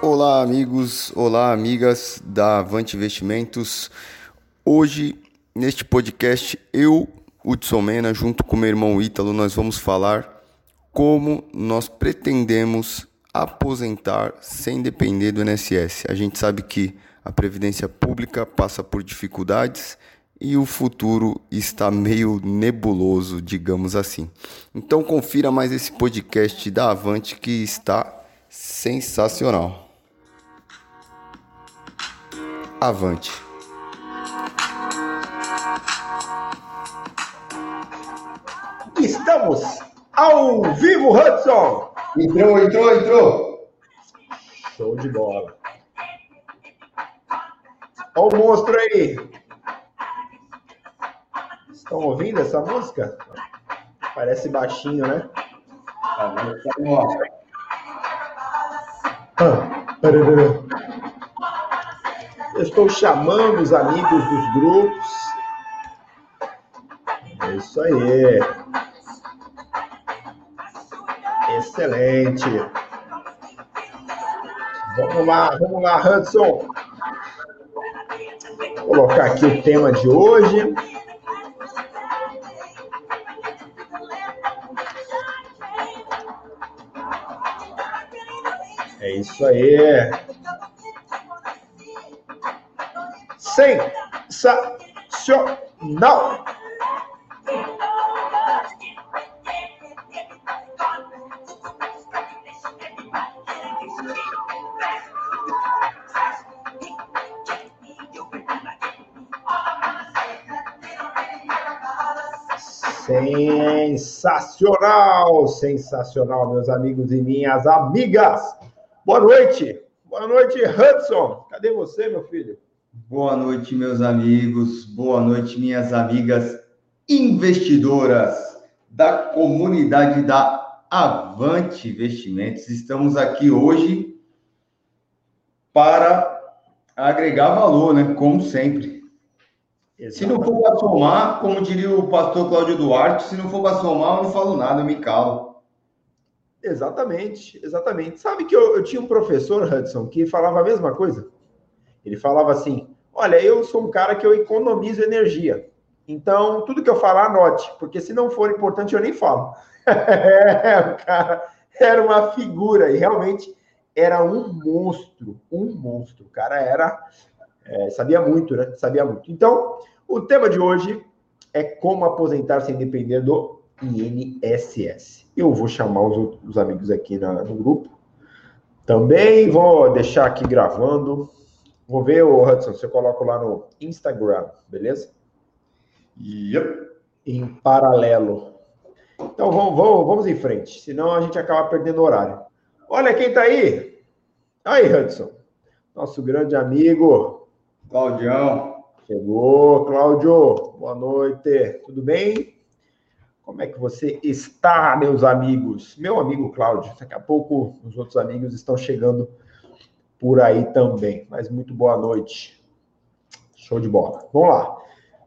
Olá, amigos, olá, amigas da Avante Investimentos. Hoje, neste podcast, eu, Hudson Mena, junto com meu irmão Ítalo, nós vamos falar como nós pretendemos aposentar sem depender do INSS. A gente sabe que a previdência pública passa por dificuldades e o futuro está meio nebuloso, digamos assim. Então confira mais esse podcast da Avante que está sensacional. Avante. Estamos ao vivo, Hudson! Entrou, entrou, entrou! Show de bola. Olha o monstro aí! Estão ouvindo essa música? Parece baixinho, né? Ah, eu estou chamando os amigos dos grupos. É isso aí. Excelente. Vamos lá, vamos lá, Hudson. Vou colocar aqui o tema de hoje. É isso aí. Sensacional. Sensacional, sensacional, meus amigos e minhas amigas. Boa noite, boa noite, Hudson. Cadê você, meu filho? Boa noite, meus amigos. Boa noite, minhas amigas investidoras da comunidade da Avante Investimentos. Estamos aqui hoje para agregar valor, né? Como sempre. Se não for para somar, como diria o pastor Cláudio Duarte, se não for para somar, eu não falo nada, eu me calo. Exatamente, exatamente. Sabe que eu, eu tinha um professor, Hudson, que falava a mesma coisa? Ele falava assim: Olha, eu sou um cara que eu economizo energia. Então, tudo que eu falar, anote, porque se não for importante, eu nem falo. é, o cara era uma figura e realmente era um monstro, um monstro. O cara era, é, sabia muito, né? Sabia muito. Então, o tema de hoje é como aposentar sem depender do INSS. Eu vou chamar os, os amigos aqui na, no grupo. Também vou deixar aqui gravando Vou ver, o Hudson, se eu coloco lá no Instagram, beleza? Yep. Em paralelo. Então vamos, vamos, vamos em frente, senão a gente acaba perdendo horário. Olha quem tá aí. Aí, Hudson. Nosso grande amigo. Claudião. Chegou, Cláudio. Boa noite. Tudo bem? Como é que você está, meus amigos? Meu amigo Cláudio. Daqui a pouco os outros amigos estão chegando por aí também. Mas muito boa noite. Show de bola. Vamos lá.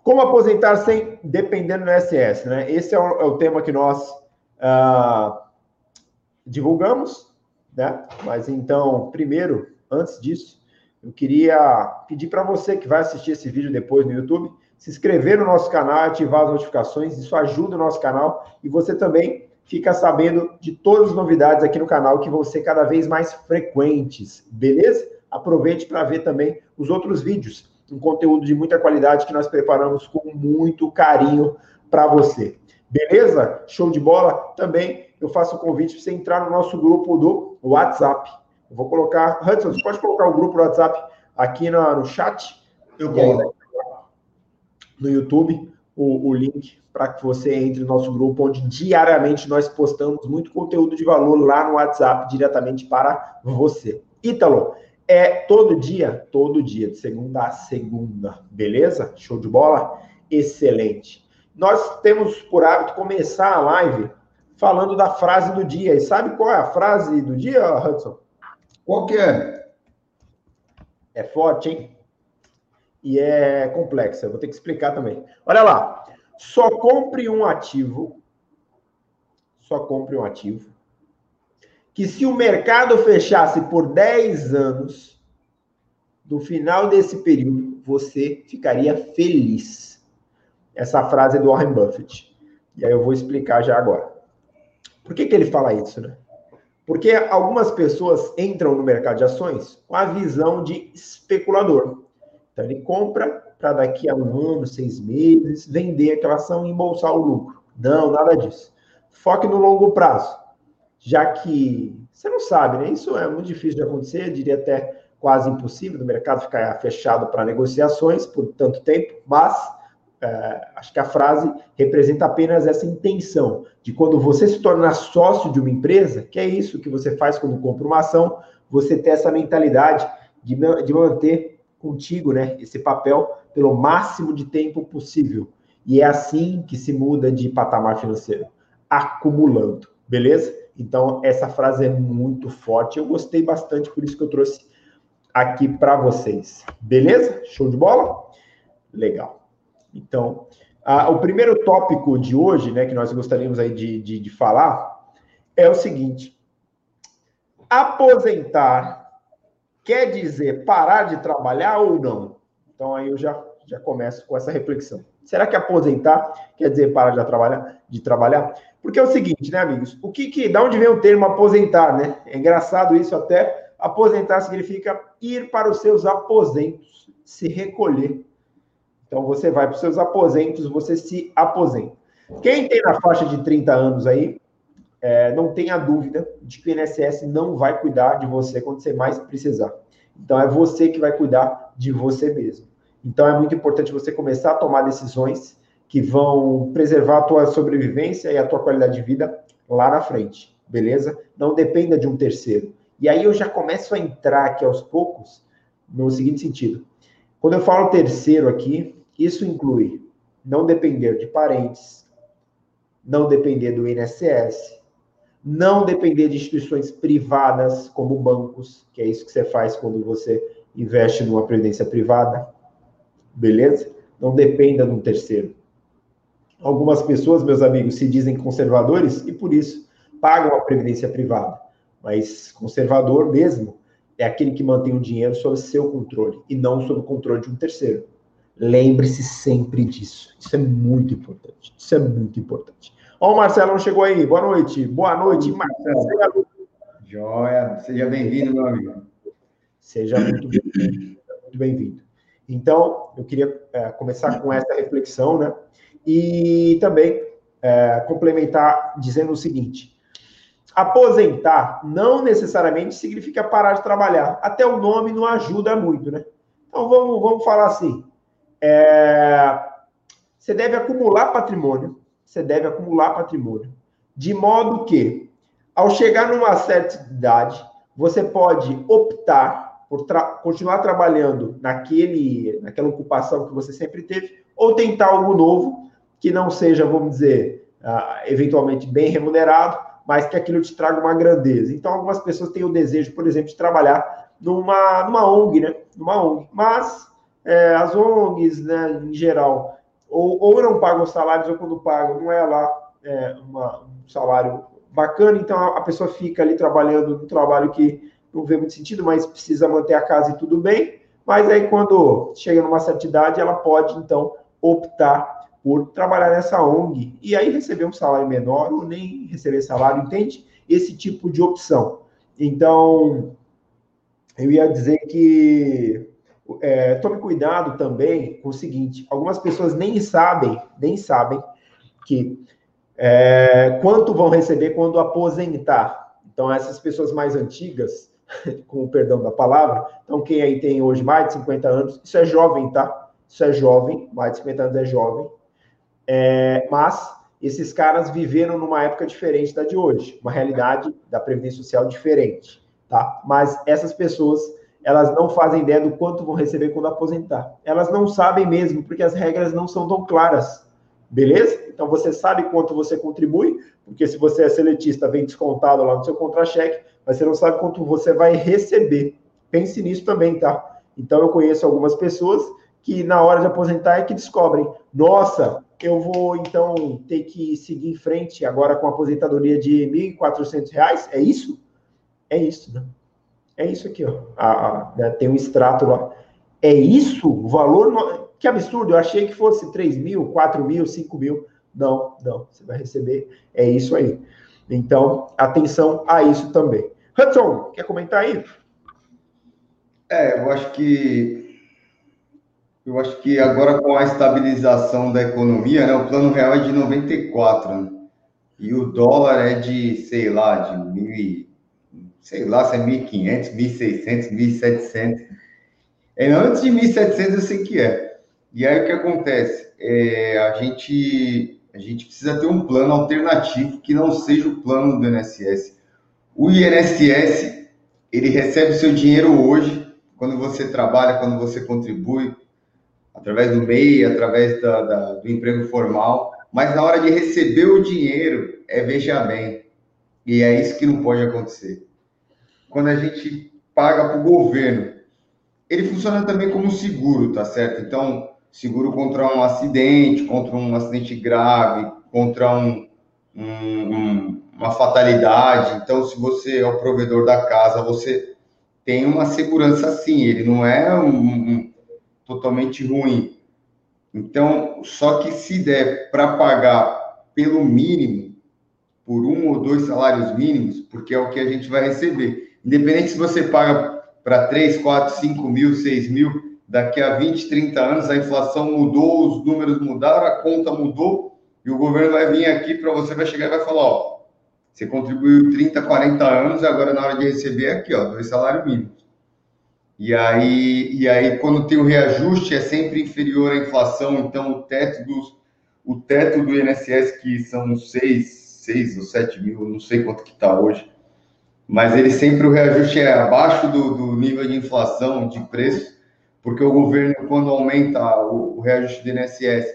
Como aposentar sem depender do INSS, né? Esse é o, é o tema que nós ah, divulgamos, né? Mas então, primeiro, antes disso, eu queria pedir para você que vai assistir esse vídeo depois no YouTube, se inscrever no nosso canal, ativar as notificações, isso ajuda o nosso canal e você também fica sabendo de todas as novidades aqui no canal que vão ser cada vez mais frequentes, beleza? Aproveite para ver também os outros vídeos, um conteúdo de muita qualidade que nós preparamos com muito carinho para você. Beleza? Show de bola? Também eu faço o convite para você entrar no nosso grupo do WhatsApp. Eu vou colocar, Hudson, você pode colocar o grupo do WhatsApp aqui no, no chat? Eu vou. No YouTube, o, o link para que você entre no nosso grupo, onde diariamente nós postamos muito conteúdo de valor lá no WhatsApp diretamente para você. Ítalo, é todo dia? Todo dia, de segunda a segunda, beleza? Show de bola? Excelente. Nós temos por hábito começar a live falando da frase do dia. E sabe qual é a frase do dia, Hudson? Qual que é? É forte, hein? E é complexa. Eu vou ter que explicar também. Olha lá. Só compre um ativo, só compre um ativo que se o mercado fechasse por 10 anos, no final desse período, você ficaria feliz. Essa frase é do Warren Buffett. E aí eu vou explicar já agora. Por que, que ele fala isso, né? Porque algumas pessoas entram no mercado de ações com a visão de especulador. Então ele compra para daqui a um ano, seis meses, vender aquela ação e embolsar o lucro. Não, nada disso. Foque no longo prazo, já que você não sabe, né? Isso é muito difícil de acontecer, diria até quase impossível do mercado ficar fechado para negociações por tanto tempo, mas é, acho que a frase representa apenas essa intenção de quando você se tornar sócio de uma empresa, que é isso que você faz quando compra uma ação, você ter essa mentalidade de, de manter contigo né, esse papel pelo máximo de tempo possível. E é assim que se muda de patamar financeiro, acumulando, beleza? Então, essa frase é muito forte, eu gostei bastante, por isso que eu trouxe aqui para vocês. Beleza? Show de bola? Legal. Então, o primeiro tópico de hoje, né, que nós gostaríamos aí de, de, de falar, é o seguinte: aposentar quer dizer parar de trabalhar ou não? Então aí eu já, já começo com essa reflexão. Será que aposentar quer dizer parar de trabalhar? De trabalhar? Porque é o seguinte, né, amigos? O que, que da onde vem o termo aposentar, né? É engraçado isso até. Aposentar significa ir para os seus aposentos, se recolher. Então você vai para os seus aposentos, você se aposenta. Quem tem na faixa de 30 anos aí, é, não tenha dúvida de que o INSS não vai cuidar de você quando você mais precisar. Então, é você que vai cuidar de você mesmo. Então, é muito importante você começar a tomar decisões que vão preservar a tua sobrevivência e a tua qualidade de vida lá na frente, beleza? Não dependa de um terceiro. E aí eu já começo a entrar aqui aos poucos no seguinte sentido. Quando eu falo terceiro aqui, isso inclui não depender de parentes, não depender do INSS, não depender de instituições privadas como bancos, que é isso que você faz quando você investe numa previdência privada, beleza? Não dependa de um terceiro. Algumas pessoas, meus amigos, se dizem conservadores e por isso pagam a previdência privada. Mas conservador mesmo é aquele que mantém o dinheiro sob seu controle e não sob o controle de um terceiro. Lembre-se sempre disso. Isso é muito importante. Isso é muito importante. Ó, o Marcelo chegou aí. Boa noite. Boa noite, Marcelo. Joia. Seja bem-vindo, meu amigo. Seja muito bem-vindo. Muito bem-vindo. Então, eu queria é, começar com essa reflexão, né? E também é, complementar dizendo o seguinte: aposentar não necessariamente significa parar de trabalhar. Até o nome não ajuda muito, né? Então, vamos, vamos falar assim. É, você deve acumular patrimônio você deve acumular patrimônio. De modo que, ao chegar numa certa idade, você pode optar por tra continuar trabalhando naquele, naquela ocupação que você sempre teve, ou tentar algo novo que não seja, vamos dizer, uh, eventualmente bem remunerado, mas que aquilo te traga uma grandeza. Então, algumas pessoas têm o desejo, por exemplo, de trabalhar numa, numa ONG, né? Numa ONG. Mas é, as ONGs, né, em geral, ou, ou não pagam os salários, ou quando pagam, não é lá é, uma, um salário bacana, então a, pessoa fica ali trabalhando no trabalho que não vê muito sentido, mas precisa manter a casa e tudo bem. Mas aí, quando chega numa certa idade, ela pode, então, optar por trabalhar nessa ONG e aí receber um salário menor ou nem receber salário, entende? Esse tipo de opção. Então, eu ia dizer que é, tome cuidado também com o seguinte: algumas pessoas nem sabem, nem sabem que é, quanto vão receber quando aposentar. Então, essas pessoas mais antigas, com o perdão da palavra, então quem aí tem hoje mais de 50 anos, isso é jovem, tá? Isso é jovem, mais de 50 anos é jovem. É, mas esses caras viveram numa época diferente da de hoje, uma realidade da Previdência Social diferente, tá? Mas essas pessoas elas não fazem ideia do quanto vão receber quando aposentar. Elas não sabem mesmo, porque as regras não são tão claras. Beleza? Então você sabe quanto você contribui, porque se você é seletista, vem descontado lá no seu contra-cheque, mas você não sabe quanto você vai receber. Pense nisso também, tá? Então eu conheço algumas pessoas que na hora de aposentar é que descobrem, nossa, eu vou então ter que seguir em frente agora com a aposentadoria de R$ 1.400, é isso? É isso, né? É isso aqui, ó. A, a, né? Tem um extrato lá. É isso? O valor. No... Que absurdo! Eu achei que fosse 3 mil, 4 mil, 5 mil. Não, não. Você vai receber. É isso aí. Então, atenção a isso também. Hudson, quer comentar aí? É, eu acho que eu acho que agora com a estabilização da economia, né, o plano real é de 94, né? E o dólar é de, sei lá, de mil, sei lá, se é 1.500, 1.600, 1.700. É, antes de 1.700 eu sei que é. E aí o que acontece? É, a, gente, a gente precisa ter um plano alternativo que não seja o plano do INSS. O INSS, ele recebe o seu dinheiro hoje, quando você trabalha, quando você contribui, através do MEI, através da, da, do emprego formal, mas na hora de receber o dinheiro, é veja bem. E é isso que não pode acontecer. Quando a gente paga para o governo, ele funciona também como seguro, tá certo? Então, seguro contra um acidente, contra um acidente grave, contra um, um, um, uma fatalidade. Então, se você é o provedor da casa, você tem uma segurança sim, ele não é um, totalmente ruim. Então, só que se der para pagar pelo mínimo, por um ou dois salários mínimos, porque é o que a gente vai receber. Independente se você paga para 3, 4, 5 mil, 6 mil, daqui a 20, 30 anos a inflação mudou, os números mudaram, a conta mudou, e o governo vai vir aqui para você, vai chegar e vai falar, ó, você contribuiu 30, 40 anos, agora na hora de receber é aqui, ó, dois salários mínimos. E aí, e aí, quando tem o reajuste, é sempre inferior à inflação, então o teto, dos, o teto do INSS, que são 6, 6 ou 7 mil, não sei quanto que está hoje, mas ele sempre, o reajuste é abaixo do, do nível de inflação, de preço, porque o governo, quando aumenta o, o reajuste do INSS,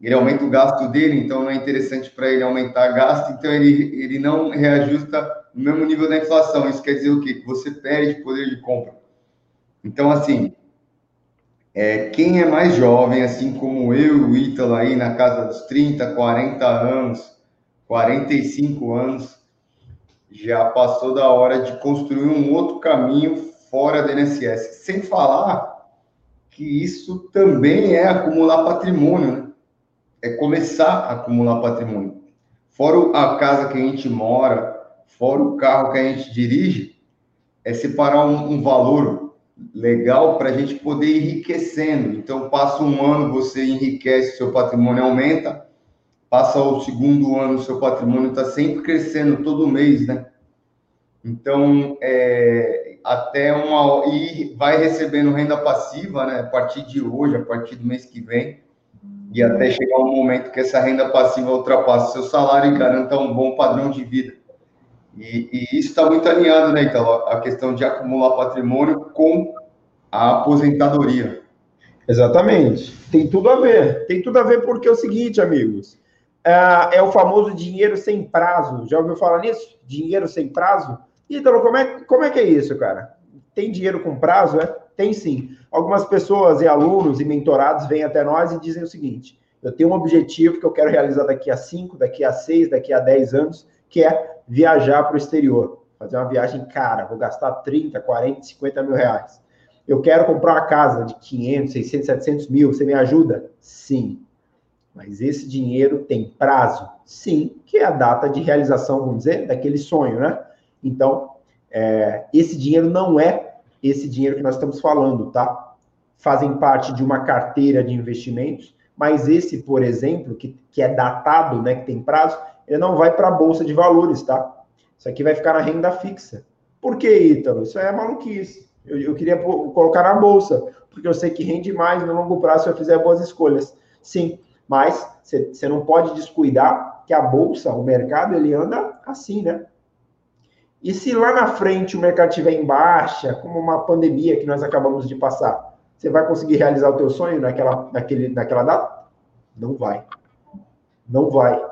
ele aumenta o gasto dele, então não é interessante para ele aumentar gasto, então ele, ele não reajusta no mesmo nível da inflação. Isso quer dizer o quê? Que você perde poder de compra. Então, assim, é, quem é mais jovem, assim como eu, o Ítalo, aí na casa dos 30, 40 anos, 45 anos, já passou da hora de construir um outro caminho fora da INSS. Sem falar que isso também é acumular patrimônio, né? É começar a acumular patrimônio. Fora a casa que a gente mora, fora o carro que a gente dirige, é separar um, um valor legal para a gente poder ir enriquecendo. Então, passa um ano, você enriquece, seu patrimônio aumenta. Passa o segundo ano, seu patrimônio está sempre crescendo todo mês, né? Então, é, até uma. E vai recebendo renda passiva, né? A partir de hoje, a partir do mês que vem. E até chegar um momento que essa renda passiva ultrapasse seu salário e garanta um bom padrão de vida. E, e isso está muito alinhado, né, então, a questão de acumular patrimônio com a aposentadoria. Exatamente. Tem tudo a ver. Tem tudo a ver porque é o seguinte, amigos. É, é o famoso dinheiro sem prazo. Já ouviu falar nisso? Dinheiro sem prazo? Então, como é, como é que é isso, cara? Tem dinheiro com prazo? É? Tem sim. Algumas pessoas e alunos e mentorados vêm até nós e dizem o seguinte: eu tenho um objetivo que eu quero realizar daqui a 5, daqui a 6, daqui a 10 anos, que é viajar para o exterior. Fazer uma viagem cara, vou gastar 30, 40, 50 mil reais. Eu quero comprar uma casa de 500, 600, 700 mil, você me ajuda? Sim. Mas esse dinheiro tem prazo? Sim, que é a data de realização, vamos dizer, daquele sonho, né? Então, é, esse dinheiro não é esse dinheiro que nós estamos falando, tá? Fazem parte de uma carteira de investimentos, mas esse, por exemplo, que, que é datado, né, que tem prazo, ele não vai para a bolsa de valores, tá? Isso aqui vai ficar na renda fixa. Por que, Ítalo? Isso é maluquice. Eu, eu queria colocar na bolsa, porque eu sei que rende mais no longo prazo se eu fizer boas escolhas. Sim, mas você não pode descuidar que a bolsa, o mercado, ele anda assim, né? E se lá na frente o mercado estiver em baixa, como uma pandemia que nós acabamos de passar, você vai conseguir realizar o teu sonho naquela, naquele, naquela data? Não vai. Não vai.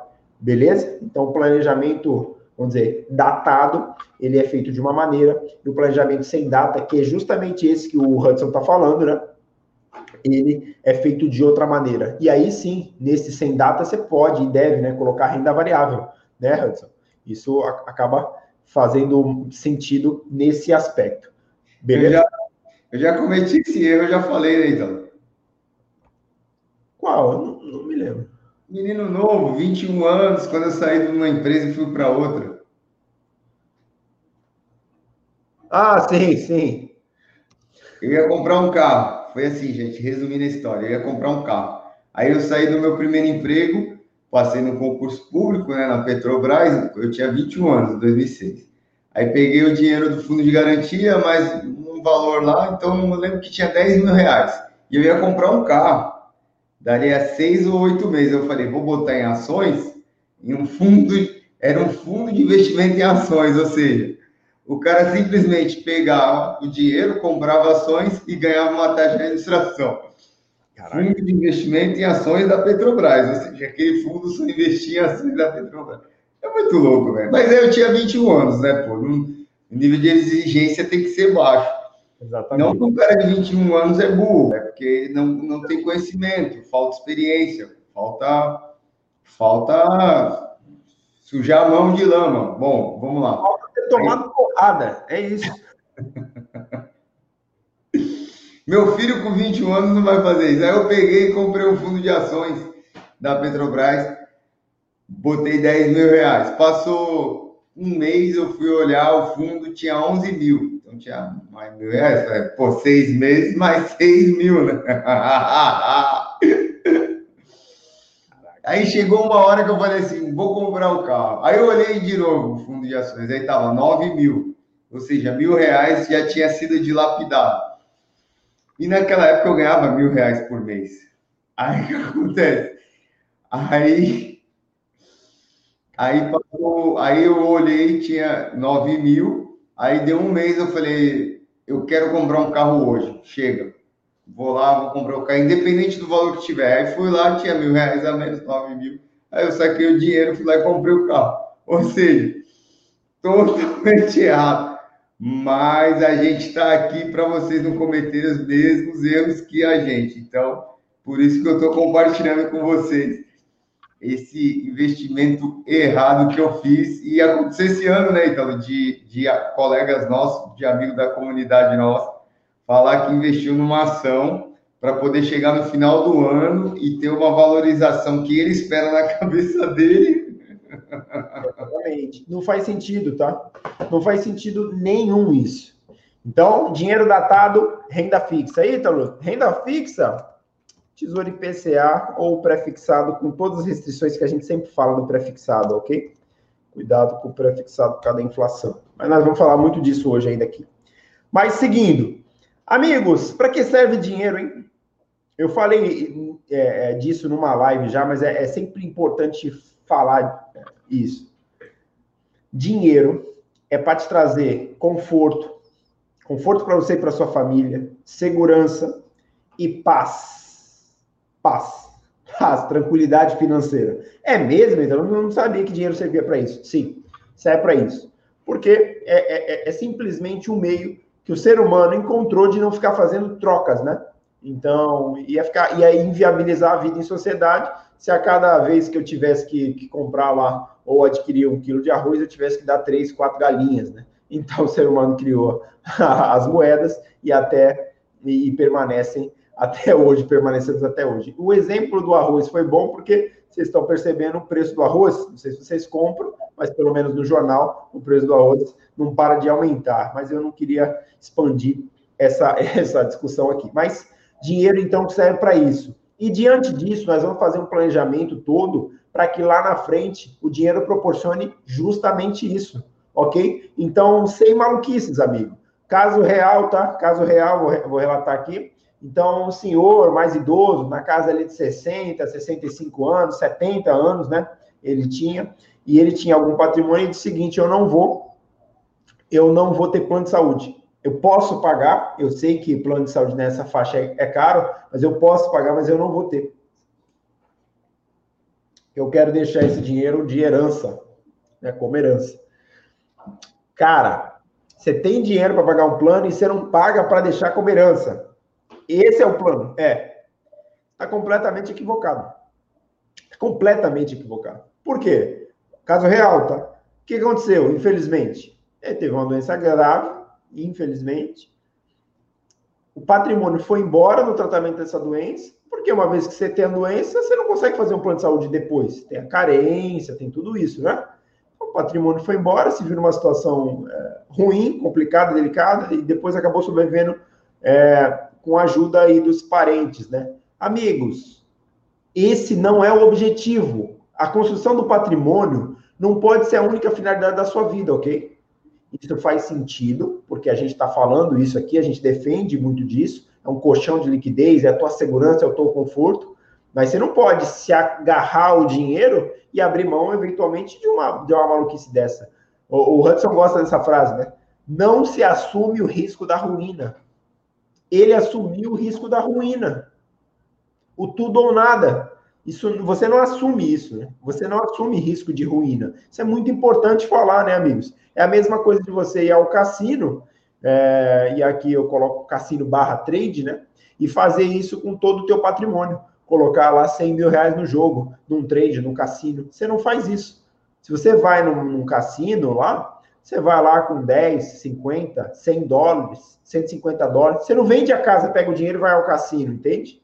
Beleza? Então, o planejamento, vamos dizer, datado, ele é feito de uma maneira, e o planejamento sem data, que é justamente esse que o Hudson está falando, né? Ele é feito de outra maneira. E aí sim, nesse sem data, você pode e deve né, colocar renda variável, né, Hudson? Isso acaba fazendo sentido nesse aspecto. Beleza? Eu já, eu já cometi esse erro, eu já falei, né, então. Qual? Eu não, não me lembro. Menino novo, 21 anos, quando eu saí de uma empresa e fui para outra. Ah, sim, sim. Eu ia comprar um carro. Foi assim, gente, resumindo a história. Eu ia comprar um carro. Aí eu saí do meu primeiro emprego, passei no concurso público, né, na Petrobras. Eu tinha 21 anos, em 2006. Aí peguei o dinheiro do fundo de garantia, mais um valor lá, então eu lembro que tinha 10 mil reais. E eu ia comprar um carro daria seis ou oito meses. Eu falei, vou botar em ações, em um fundo, era um fundo de investimento em ações, ou seja, o cara simplesmente pegava o dinheiro, comprava ações e ganhava uma taxa de administração. Caraca. Fundo de investimento em ações da Petrobras, ou seja, aquele fundo só investia em ações da Petrobras. É muito louco, velho. Mas aí eu tinha 21 anos, né, pô? O nível de exigência tem que ser baixo. Exatamente. Não que um cara de 21 anos é burro, é porque não, não tem conhecimento, falta experiência, falta, falta sujar a mão de lama. Bom, vamos lá. Falta ter tomado Aí... porrada, é isso. Meu filho com 21 anos não vai fazer isso. Aí eu peguei e comprei um fundo de ações da Petrobras, botei 10 mil reais. Passou um mês, eu fui olhar, o fundo tinha 11 mil não tinha mais mil reais. Pô, seis meses mais seis mil, né? Aí chegou uma hora que eu falei assim, vou comprar o carro. Aí eu olhei de novo o fundo de ações, aí tava nove mil. Ou seja, mil reais já tinha sido dilapidado. E naquela época eu ganhava mil reais por mês. Aí o que acontece? Aí, aí, passou, aí eu olhei, tinha nove mil, Aí deu um mês, eu falei, eu quero comprar um carro hoje, chega. Vou lá, vou comprar o carro, independente do valor que tiver. Aí fui lá, tinha mil reais a menos, nove mil. Aí eu saquei o dinheiro, fui lá e comprei o carro. Ou seja, totalmente errado. Mas a gente está aqui para vocês não cometerem os mesmos erros que a gente. Então, por isso que eu estou compartilhando com vocês esse investimento errado que eu fiz. E aconteceu esse ano, né, então, de, de colegas nossos, de amigos da comunidade nossa, falar que investiu numa ação para poder chegar no final do ano e ter uma valorização que ele espera na cabeça dele. Exatamente. Não faz sentido, tá? Não faz sentido nenhum isso. Então, dinheiro datado, renda fixa. Ítalo, renda fixa, Tesouro IPCA ou prefixado com todas as restrições que a gente sempre fala do prefixado, ok? Cuidado com o prefixado por causa da inflação. Mas nós vamos falar muito disso hoje ainda aqui. Mas seguindo, amigos, para que serve dinheiro, hein? Eu falei é, é, disso numa live já, mas é, é sempre importante falar isso. Dinheiro é para te trazer conforto, conforto para você e para sua família, segurança e paz paz, paz, tranquilidade financeira. É mesmo? Então eu não sabia que dinheiro servia para isso. Sim, serve para isso. Porque é, é, é, simplesmente um meio que o ser humano encontrou de não ficar fazendo trocas, né? Então, ia ficar, ia inviabilizar a vida em sociedade se a cada vez que eu tivesse que, que comprar lá ou adquirir um quilo de arroz, eu tivesse que dar três, quatro galinhas, né? Então, o ser humano criou as moedas e até e, permanecem até hoje, permanecemos até hoje. O exemplo do arroz foi bom porque vocês estão percebendo o preço do arroz, não sei se vocês compram, mas pelo menos no jornal o preço do arroz não para de aumentar. Mas eu não queria expandir essa, essa discussão aqui. Mas dinheiro então serve para isso. E diante disso, nós vamos fazer um planejamento todo para que lá na frente o dinheiro proporcione justamente isso, ok? Então, sem maluquices, amigo. Caso real, tá? Caso real, vou, vou relatar aqui. Então, um senhor mais idoso, na casa ali de 60, 65 anos, 70 anos, né? Ele tinha, e ele tinha algum patrimônio e disse o seguinte: eu não vou, eu não vou ter plano de saúde. Eu posso pagar, eu sei que plano de saúde nessa faixa é, é caro, mas eu posso pagar, mas eu não vou ter. Eu quero deixar esse dinheiro de herança, né, como herança. Cara, você tem dinheiro para pagar um plano e você não paga para deixar como herança. Esse é o plano. É. Está completamente equivocado. Completamente equivocado. Por quê? Caso real, tá? O que aconteceu, infelizmente? ele teve uma doença grave, infelizmente. O patrimônio foi embora no tratamento dessa doença, porque uma vez que você tem a doença, você não consegue fazer um plano de saúde depois. Tem a carência, tem tudo isso, né? O patrimônio foi embora, se viu numa situação é, ruim, complicada, delicada, e depois acabou sobrevivendo é, com a ajuda aí dos parentes, né? Amigos, esse não é o objetivo. A construção do patrimônio não pode ser a única finalidade da sua vida, ok? Isso faz sentido, porque a gente está falando isso aqui, a gente defende muito disso. É um colchão de liquidez, é a tua segurança, é o teu conforto. Mas você não pode se agarrar ao dinheiro e abrir mão, eventualmente, de uma, de uma maluquice dessa. O, o Hudson gosta dessa frase, né? Não se assume o risco da ruína. Ele assumiu o risco da ruína. O tudo ou nada. Isso, você não assume isso, né? Você não assume risco de ruína. Isso é muito importante falar, né, amigos? É a mesma coisa de você ir ao cassino, é, e aqui eu coloco cassino barra trade, né? E fazer isso com todo o teu patrimônio. Colocar lá 100 mil reais no jogo, num trade, num cassino. Você não faz isso. Se você vai num, num cassino lá, você vai lá com 10, 50, 100 dólares, 150 dólares. Você não vende a casa, pega o dinheiro e vai ao cassino, entende?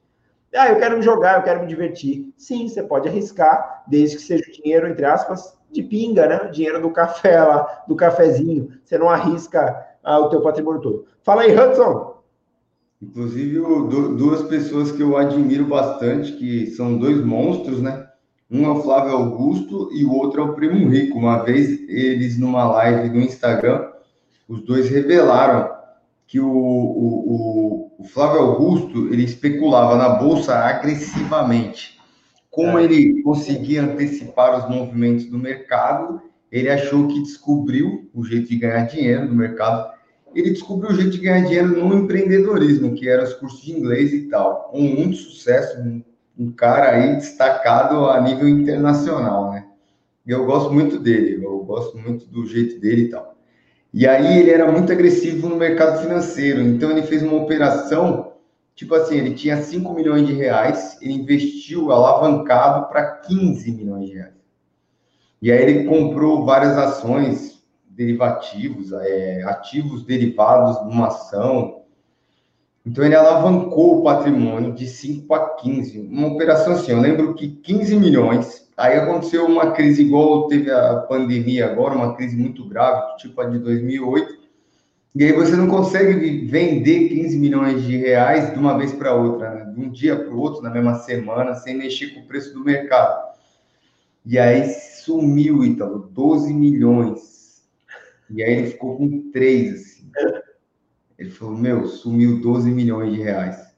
Ah, eu quero me jogar, eu quero me divertir. Sim, você pode arriscar, desde que seja dinheiro, entre aspas, de pinga, né? Dinheiro do café lá, do cafezinho. Você não arrisca ah, o teu patrimônio todo. Fala aí, Hudson. Inclusive, duas pessoas que eu admiro bastante, que são dois monstros, né? Um é o Flávio Augusto e o outro é o Primo Rico. Uma vez, eles numa live no Instagram, os dois revelaram que o, o, o, Flávio Augusto ele especulava na bolsa agressivamente. Como é. ele conseguia antecipar os movimentos do mercado, ele achou que descobriu o jeito de ganhar dinheiro no mercado. Ele descobriu o jeito de ganhar dinheiro no empreendedorismo, que eram os cursos de inglês e tal. Com muito sucesso, um, um cara aí destacado a nível internacional, né? E eu gosto muito dele, eu gosto muito do jeito dele e tal. E aí ele era muito agressivo no mercado financeiro. Então ele fez uma operação, tipo assim, ele tinha 5 milhões de reais, ele investiu alavancado para 15 milhões de reais. E aí ele comprou várias ações, derivativos, é, ativos derivados de uma ação. Então ele alavancou o patrimônio de 5 para 15. Uma operação assim, eu lembro que 15 milhões Aí aconteceu uma crise igual teve a pandemia agora, uma crise muito grave, tipo a de 2008. E aí você não consegue vender 15 milhões de reais de uma vez para outra, né? de um dia para o outro, na mesma semana, sem mexer com o preço do mercado. E aí sumiu, então, 12 milhões. E aí ele ficou com 3, assim. Ele falou, meu, sumiu 12 milhões de reais.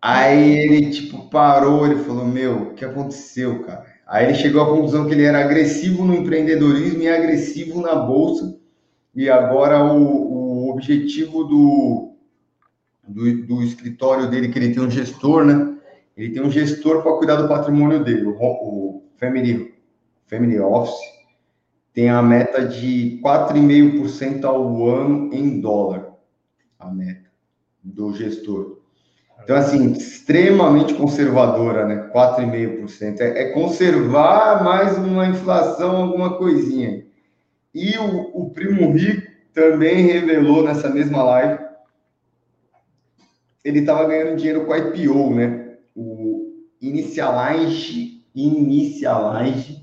Aí ele, tipo, parou, ele falou, meu, o que aconteceu, cara? Aí ele chegou à conclusão que ele era agressivo no empreendedorismo e agressivo na bolsa. E agora o, o objetivo do, do, do, escritório dele, que ele tem um gestor, né? Ele tem um gestor para cuidar do patrimônio dele, o, o Family, Family Office. Tem a meta de 4,5% ao ano em dólar. A meta do gestor. Então, assim, extremamente conservadora, né? 4,5%. É, é conservar mais uma inflação, alguma coisinha. E o, o primo rico também revelou nessa mesma live. Ele estava ganhando dinheiro com a IPO, né? O Initialize, Initialize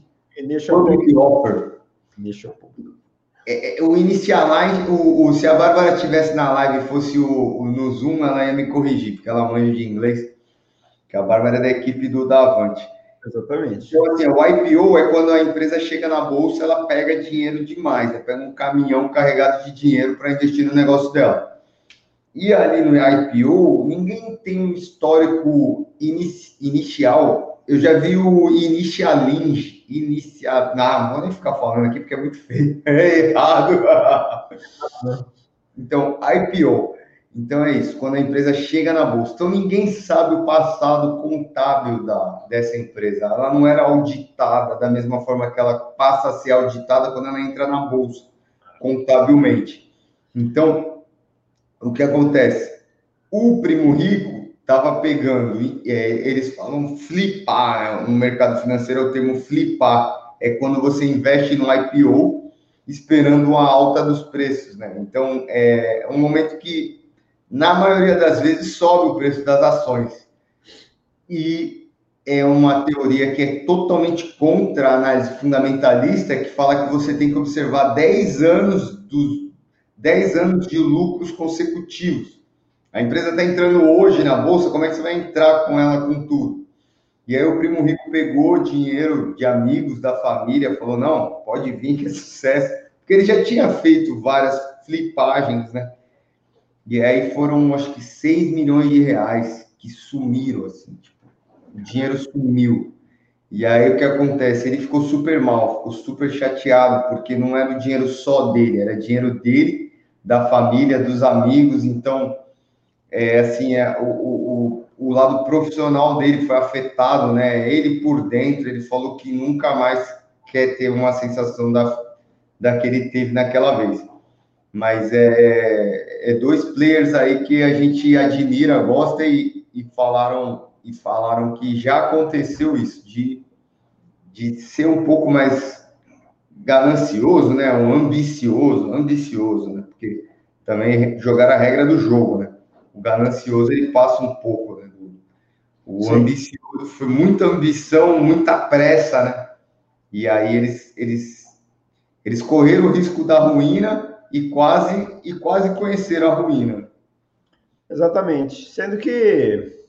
Public Offer. Initial Public é, é, o inicialize, o, o, se a Bárbara tivesse na live e fosse o, o, no Zoom, ela ia me corrigir, porque ela manja de inglês, que a Bárbara é da equipe do Davante. Exatamente. Então, assim, o IPO é quando a empresa chega na bolsa, ela pega dinheiro demais, ela pega um caminhão carregado de dinheiro para investir no negócio dela. E ali no IPO, ninguém tem um histórico inicial. Eu já vi o Initialinge, iniciar. Não, não vou nem ficar falando aqui porque é muito feio. É errado. Então, IPO. Então é isso, quando a empresa chega na bolsa. Então ninguém sabe o passado contábil da, dessa empresa. Ela não era auditada da mesma forma que ela passa a ser auditada quando ela entra na bolsa, contabilmente. Então, o que acontece? O primo rico estava pegando, é, eles falam flipar, né? no mercado financeiro é o termo flipar, é quando você investe no IPO esperando uma alta dos preços, né? Então, é um momento que, na maioria das vezes, sobe o preço das ações. E é uma teoria que é totalmente contra a análise fundamentalista, que fala que você tem que observar 10 anos dos 10 anos de lucros consecutivos. A empresa está entrando hoje na bolsa, como é que você vai entrar com ela com tudo? E aí o primo rico pegou dinheiro de amigos da família, falou: não, pode vir que é sucesso. Porque ele já tinha feito várias flipagens, né? E aí foram, acho que, 6 milhões de reais que sumiram, assim, tipo, o dinheiro sumiu. E aí o que acontece? Ele ficou super mal, ficou super chateado, porque não era o dinheiro só dele, era dinheiro dele, da família, dos amigos. Então, é assim, é, o, o, o lado profissional dele foi afetado, né? Ele por dentro, ele falou que nunca mais quer ter uma sensação da, da que ele teve naquela vez. Mas é, é dois players aí que a gente admira, gosta e, e falaram e falaram que já aconteceu isso, de, de ser um pouco mais ganancioso, né? Um ambicioso, ambicioso, né? Porque também jogar a regra do jogo, né? O ganancioso ele passa um pouco, né? O Sim. ambicioso foi muita ambição, muita pressa, né? E aí eles, eles, eles correram o risco da ruína e quase e quase conheceram a ruína. Exatamente. Sendo que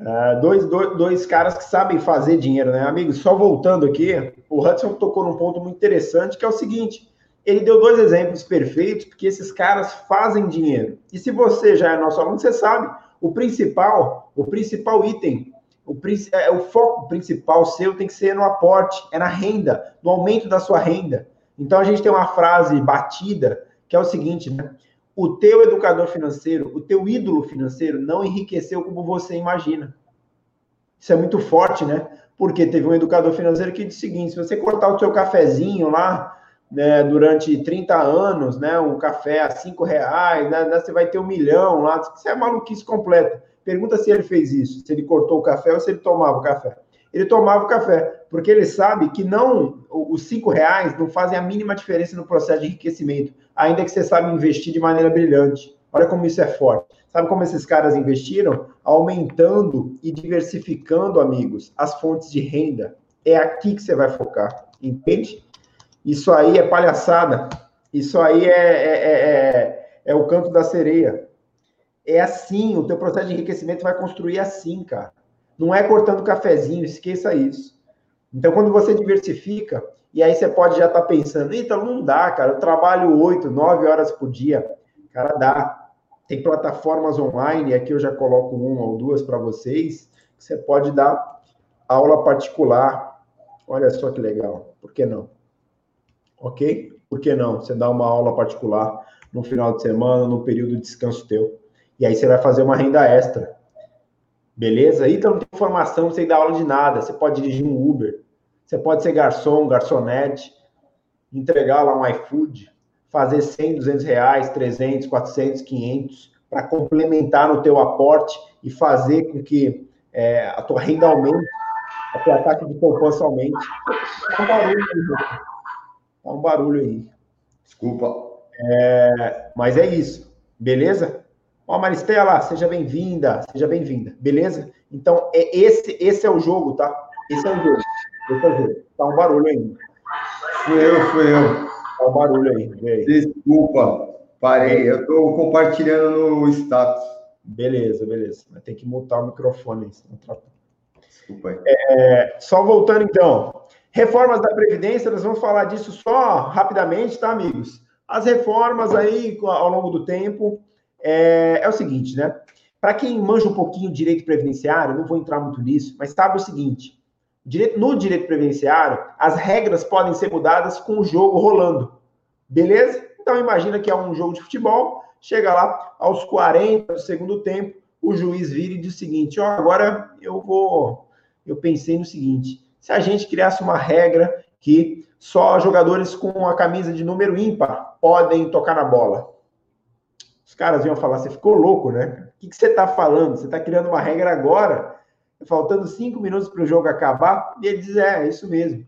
uh, dois, dois, dois caras que sabem fazer dinheiro, né, amigos? Só voltando aqui, o Hudson tocou num ponto muito interessante, que é o seguinte: ele deu dois exemplos perfeitos, porque esses caras fazem dinheiro. E se você já é nosso aluno, você sabe o principal, o principal item, o, é, o foco principal seu tem que ser no aporte, é na renda, no aumento da sua renda. Então a gente tem uma frase batida que é o seguinte, né? O teu educador financeiro, o teu ídolo financeiro não enriqueceu como você imagina. Isso é muito forte, né? Porque teve um educador financeiro que disse o seguinte: se você cortar o seu cafezinho lá, né, durante 30 anos, né, um café a 5 reais, né, né, você vai ter um milhão lá, isso é maluquice completa. Pergunta se ele fez isso, se ele cortou o café ou se ele tomava o café. Ele tomava o café, porque ele sabe que não os 5 reais não fazem a mínima diferença no processo de enriquecimento, ainda que você saiba investir de maneira brilhante. Olha como isso é forte. Sabe como esses caras investiram? Aumentando e diversificando, amigos, as fontes de renda. É aqui que você vai focar, entende? Isso aí é palhaçada. Isso aí é, é, é, é, é o canto da sereia. É assim, o teu processo de enriquecimento vai construir assim, cara. Não é cortando cafezinho, esqueça isso. Então, quando você diversifica, e aí você pode já estar tá pensando, então não dá, cara, eu trabalho 8, 9 horas por dia. Cara, dá. Tem plataformas online, aqui eu já coloco uma ou duas para vocês, que você pode dar aula particular. Olha só que legal, por que não? Ok? Por que não? Você dá uma aula particular no final de semana, no período de descanso teu. E aí você vai fazer uma renda extra. Beleza? Então não tem formação sem dar aula de nada. Você pode dirigir um Uber. Você pode ser garçom, garçonete, entregar lá um iFood, fazer 100, 200 reais, 300, 400, 500, para complementar no teu aporte e fazer com que é, a tua renda aumente, a tua taxa de poupança aumente. É um barulho, Tá um barulho aí. Desculpa. É, mas é isso, beleza? Ó, Maristela, seja bem-vinda, seja bem-vinda, beleza? Então, é esse, esse é o jogo, tá? Esse é o jogo. Esse é o jogo. Tá um barulho aí. Fui eu, fui eu. Tá um barulho aí. aí. Desculpa, parei. Eu tô compartilhando no status. Beleza, beleza. Mas tem que mutar o microfone, senão Desculpa aí. É, só voltando então. Reformas da Previdência, nós vamos falar disso só rapidamente, tá, amigos? As reformas aí, ao longo do tempo, é, é o seguinte, né? Para quem manja um pouquinho de direito previdenciário, não vou entrar muito nisso, mas sabe o seguinte: no direito previdenciário, as regras podem ser mudadas com o jogo rolando. Beleza? Então imagina que é um jogo de futebol, chega lá aos 40 do segundo tempo, o juiz vira e diz o seguinte: ó, agora eu vou. Eu pensei no seguinte: se a gente criasse uma regra que só jogadores com a camisa de número ímpar podem tocar na bola. Os caras iam falar, você ficou louco, né? O que, você está falando? Você está criando uma regra agora, faltando cinco minutos para o jogo acabar? E ele diz, é, é isso mesmo.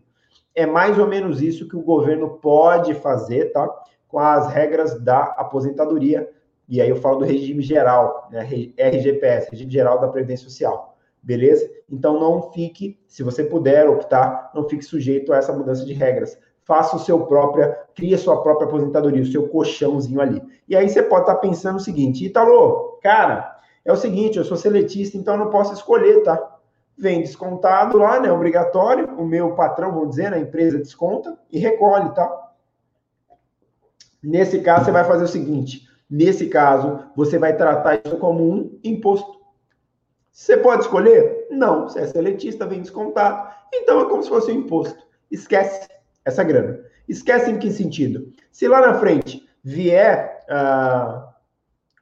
É mais ou menos isso que o governo pode fazer, tá? Com as regras da aposentadoria. E aí eu falo do regime geral, né? RGPS, Regime Geral da Previdência Social. Beleza? Então não fique, se você puder optar, não fique sujeito a essa mudança de regras. Faça o seu própria, crie a sua própria aposentadoria, o seu colchãozinho ali. E aí você pode estar pensando o seguinte, Italo, cara, é o seguinte, eu sou seletista, então eu não posso escolher, tá? vem descontado lá, né? Obrigatório. O meu patrão, vamos dizer, na né, empresa desconta e recolhe, tá? Nesse caso, você vai fazer o seguinte: nesse caso, você vai tratar isso como um imposto. Você pode escolher? Não. Se é seletista, vem descontado. Então é como se fosse um imposto. Esquece essa grana. Esquece em que sentido? Se lá na frente vier uh,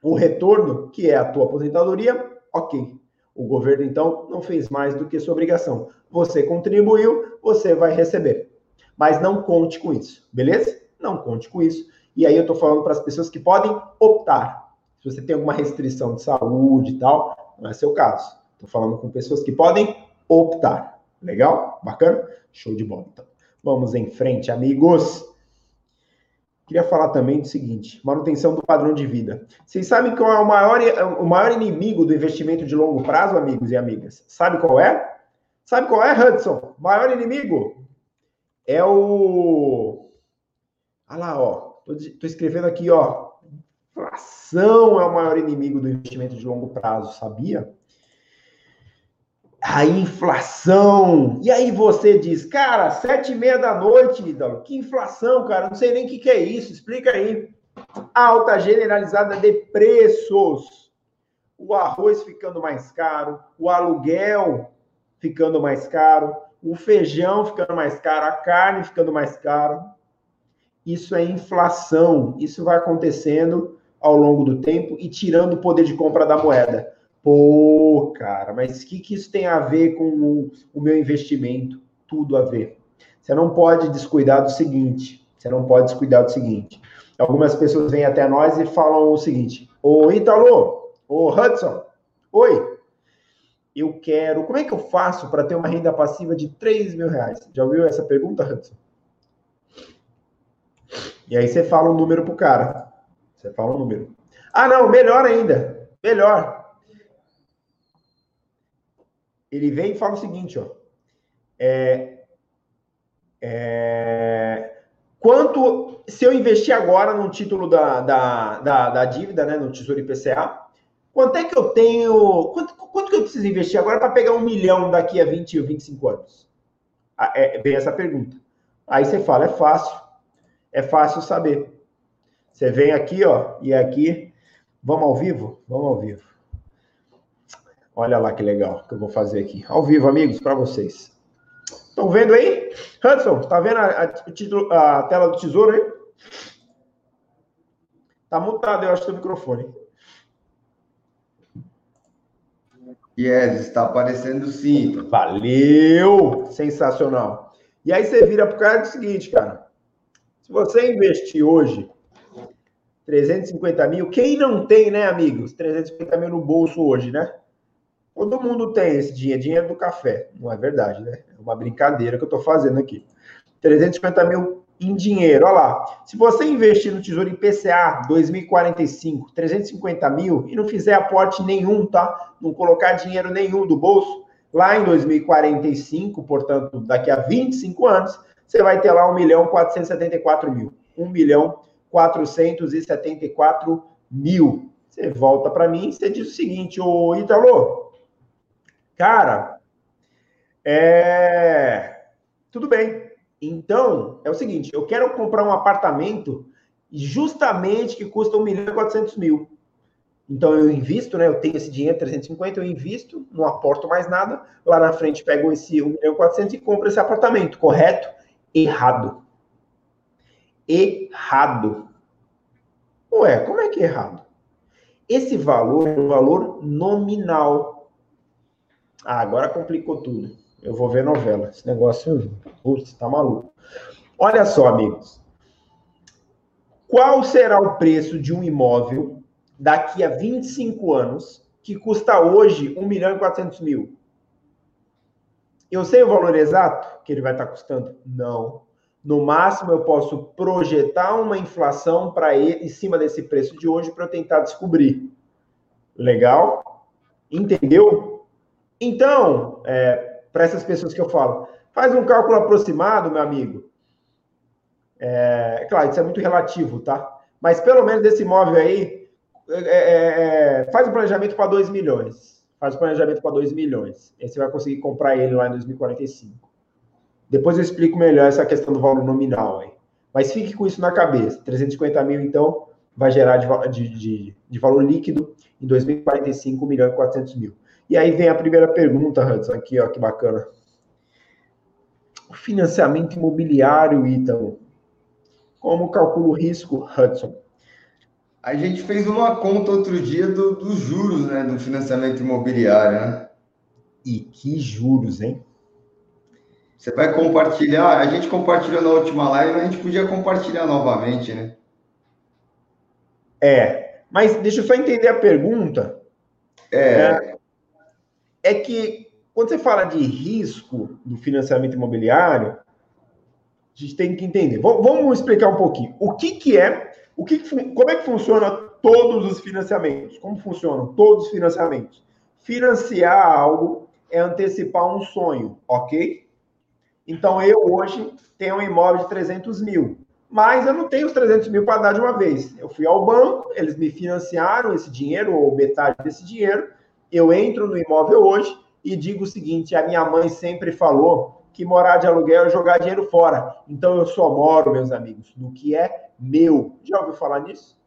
o retorno, que é a tua aposentadoria, ok. O governo, então, não fez mais do que sua obrigação. Você contribuiu, você vai receber. Mas não conte com isso, beleza? Não conte com isso. E aí eu estou falando para as pessoas que podem optar. Se você tem alguma restrição de saúde e tal, não é seu caso. Estou falando com pessoas que podem optar. Legal? Bacana? Show de bola. Então, vamos em frente, amigos. Queria falar também do seguinte: manutenção do padrão de vida. Vocês sabem qual é o maior, o maior inimigo do investimento de longo prazo, amigos e amigas? Sabe qual é? Sabe qual é, Hudson? Maior inimigo é o. Olha lá, ó. Tô, tô escrevendo aqui, ó. Inflação é o maior inimigo do investimento de longo prazo, sabia? a inflação. E aí você diz, cara, sete e meia da noite, Idalo, que inflação, cara? Não sei nem o que, que é isso. Explica aí. Alta generalizada de preços. O arroz ficando mais caro, o aluguel ficando mais caro, o feijão ficando mais caro, a carne ficando mais caro. Isso é inflação. Isso vai acontecendo ao longo do tempo e tirando o poder de compra da moeda. Pô, cara, mas o que, que isso tem a ver com o, o meu investimento? Tudo a ver. Você não pode descuidar do seguinte. Você não pode descuidar do seguinte. Algumas pessoas vêm até nós e falam o seguinte: Ô Ítalo, ô Hudson, oi, eu quero. Como é que eu faço para ter uma renda passiva de 3 mil reais? Já ouviu essa pergunta, Hudson? E aí você fala um número pro cara. Você fala um número. Ah, não, melhor ainda. Melhor ele vem e fala o seguinte, ó. É, é, quanto, se eu investir agora no título da, da, da, da, dívida, né, no Tesouro IPCA, quanto é que eu tenho, quanto, quanto que eu preciso investir agora para pegar um milhão daqui a 20 ou 25 anos? Ah, é, vem essa pergunta. Aí você fala, é fácil, é fácil saber. Você vem aqui, ó, e aqui, vamos ao vivo? Vamos ao vivo. Olha lá que legal que eu vou fazer aqui. Ao vivo, amigos, para vocês. Estão vendo aí? Hudson, tá vendo a, a, a, tela do tesouro aí? Tá mutado, eu acho, seu microfone. Yes, está aparecendo sim. Valeu! Sensacional. E aí você vira pro cara e diz o seguinte, cara. Se você investir hoje 350 mil, quem não tem, né, amigos? 350 mil no bolso hoje, né? Todo mundo tem esse dinheiro, dinheiro do café. Não é verdade, né? É uma brincadeira que eu estou fazendo aqui. 350 mil em dinheiro, olha lá. Se você investir no Tesouro IPCA 2045, 350 mil, e não fizer aporte nenhum, tá? Não colocar dinheiro nenhum do bolso, lá em 2045, portanto, daqui a 25 anos, você vai ter lá 1 milhão 474 mil. 1 milhão 474 mil. Você volta para mim e você diz o seguinte, ô Italo, Cara, é... tudo bem. Então, é o seguinte, eu quero comprar um apartamento justamente que custa 1 milhão e 400 mil. Então, eu invisto, né? Eu tenho esse dinheiro, 350, eu invisto, não aporto mais nada. Lá na frente, pego esse 1 milhão e 400 e compro esse apartamento, correto? Errado. Errado. Ué, como é que é errado? Esse valor é um valor nominal. Ah, agora complicou tudo. Eu vou ver novela. Esse negócio, putz, tá maluco. Olha só, amigos. Qual será o preço de um imóvel daqui a 25 anos que custa hoje 1 milhão e 400 mil? Eu sei o valor exato que ele vai estar custando? Não. No máximo, eu posso projetar uma inflação para em cima desse preço de hoje para eu tentar descobrir. Legal? Entendeu? Então, é, para essas pessoas que eu falo, faz um cálculo aproximado, meu amigo. É, claro, isso é muito relativo, tá? Mas pelo menos desse imóvel aí, é, é, é faz um planejamento para 2 milhões. Faz um planejamento para 2 milhões. Aí você vai conseguir comprar ele lá em 2045. Depois eu explico melhor essa questão do valor nominal aí. Mas fique com isso na cabeça. 350 mil, então, vai gerar de, de, de valor líquido em 2045, 1 milhão e 400 mil. E aí vem a primeira pergunta, Hudson, aqui, ó, que bacana. O financiamento imobiliário, Ítalo. Como calcula o risco, Hudson? A gente fez uma conta outro dia do, dos juros, né, do financiamento imobiliário, né? E que juros, hein? Você vai compartilhar, a gente compartilhou na última live, mas a gente podia compartilhar novamente, né? É, mas deixa eu só entender a pergunta. É. é, é que quando você fala de risco do financiamento imobiliário, a gente tem que entender. Vamos explicar um pouquinho. O que, que é, o que, como é que funciona todos os financiamentos? Como funcionam todos os financiamentos? Financiar algo é antecipar um sonho, ok? Então, eu hoje tenho um imóvel de 300 mil, mas eu não tenho os 300 mil para dar de uma vez. Eu fui ao banco, eles me financiaram esse dinheiro, ou metade desse dinheiro, eu entro no imóvel hoje e digo o seguinte: a minha mãe sempre falou que morar de aluguel é jogar dinheiro fora. Então eu só moro, meus amigos, no que é meu. Já ouviu falar nisso?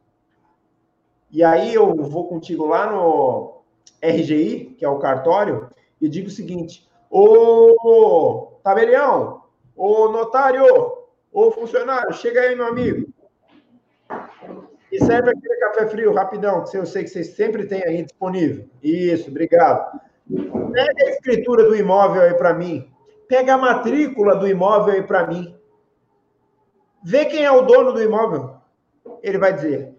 E aí eu vou contigo lá no RGI, que é o cartório, e digo o seguinte: Ô tabelião, ô notário, ô funcionário, chega aí, meu amigo. E serve aquele café frio, rapidão, que eu sei que vocês sempre têm aí disponível. Isso, obrigado. Pega a escritura do imóvel aí para mim. Pega a matrícula do imóvel aí para mim. Vê quem é o dono do imóvel. Ele vai dizer.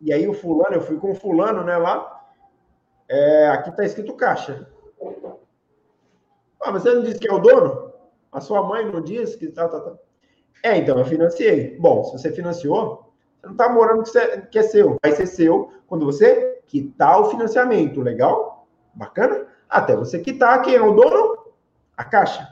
E aí o fulano, eu fui com o fulano, né, lá. É, aqui está escrito caixa. Ah, mas você não disse que é o dono? A sua mãe não disse que tá, tá, tá. É, então eu financiei. Bom, se você financiou, você não está morando que é seu. Vai ser seu quando você quitar o financiamento, legal? Bacana? Até você quitar, quem é o dono? A Caixa.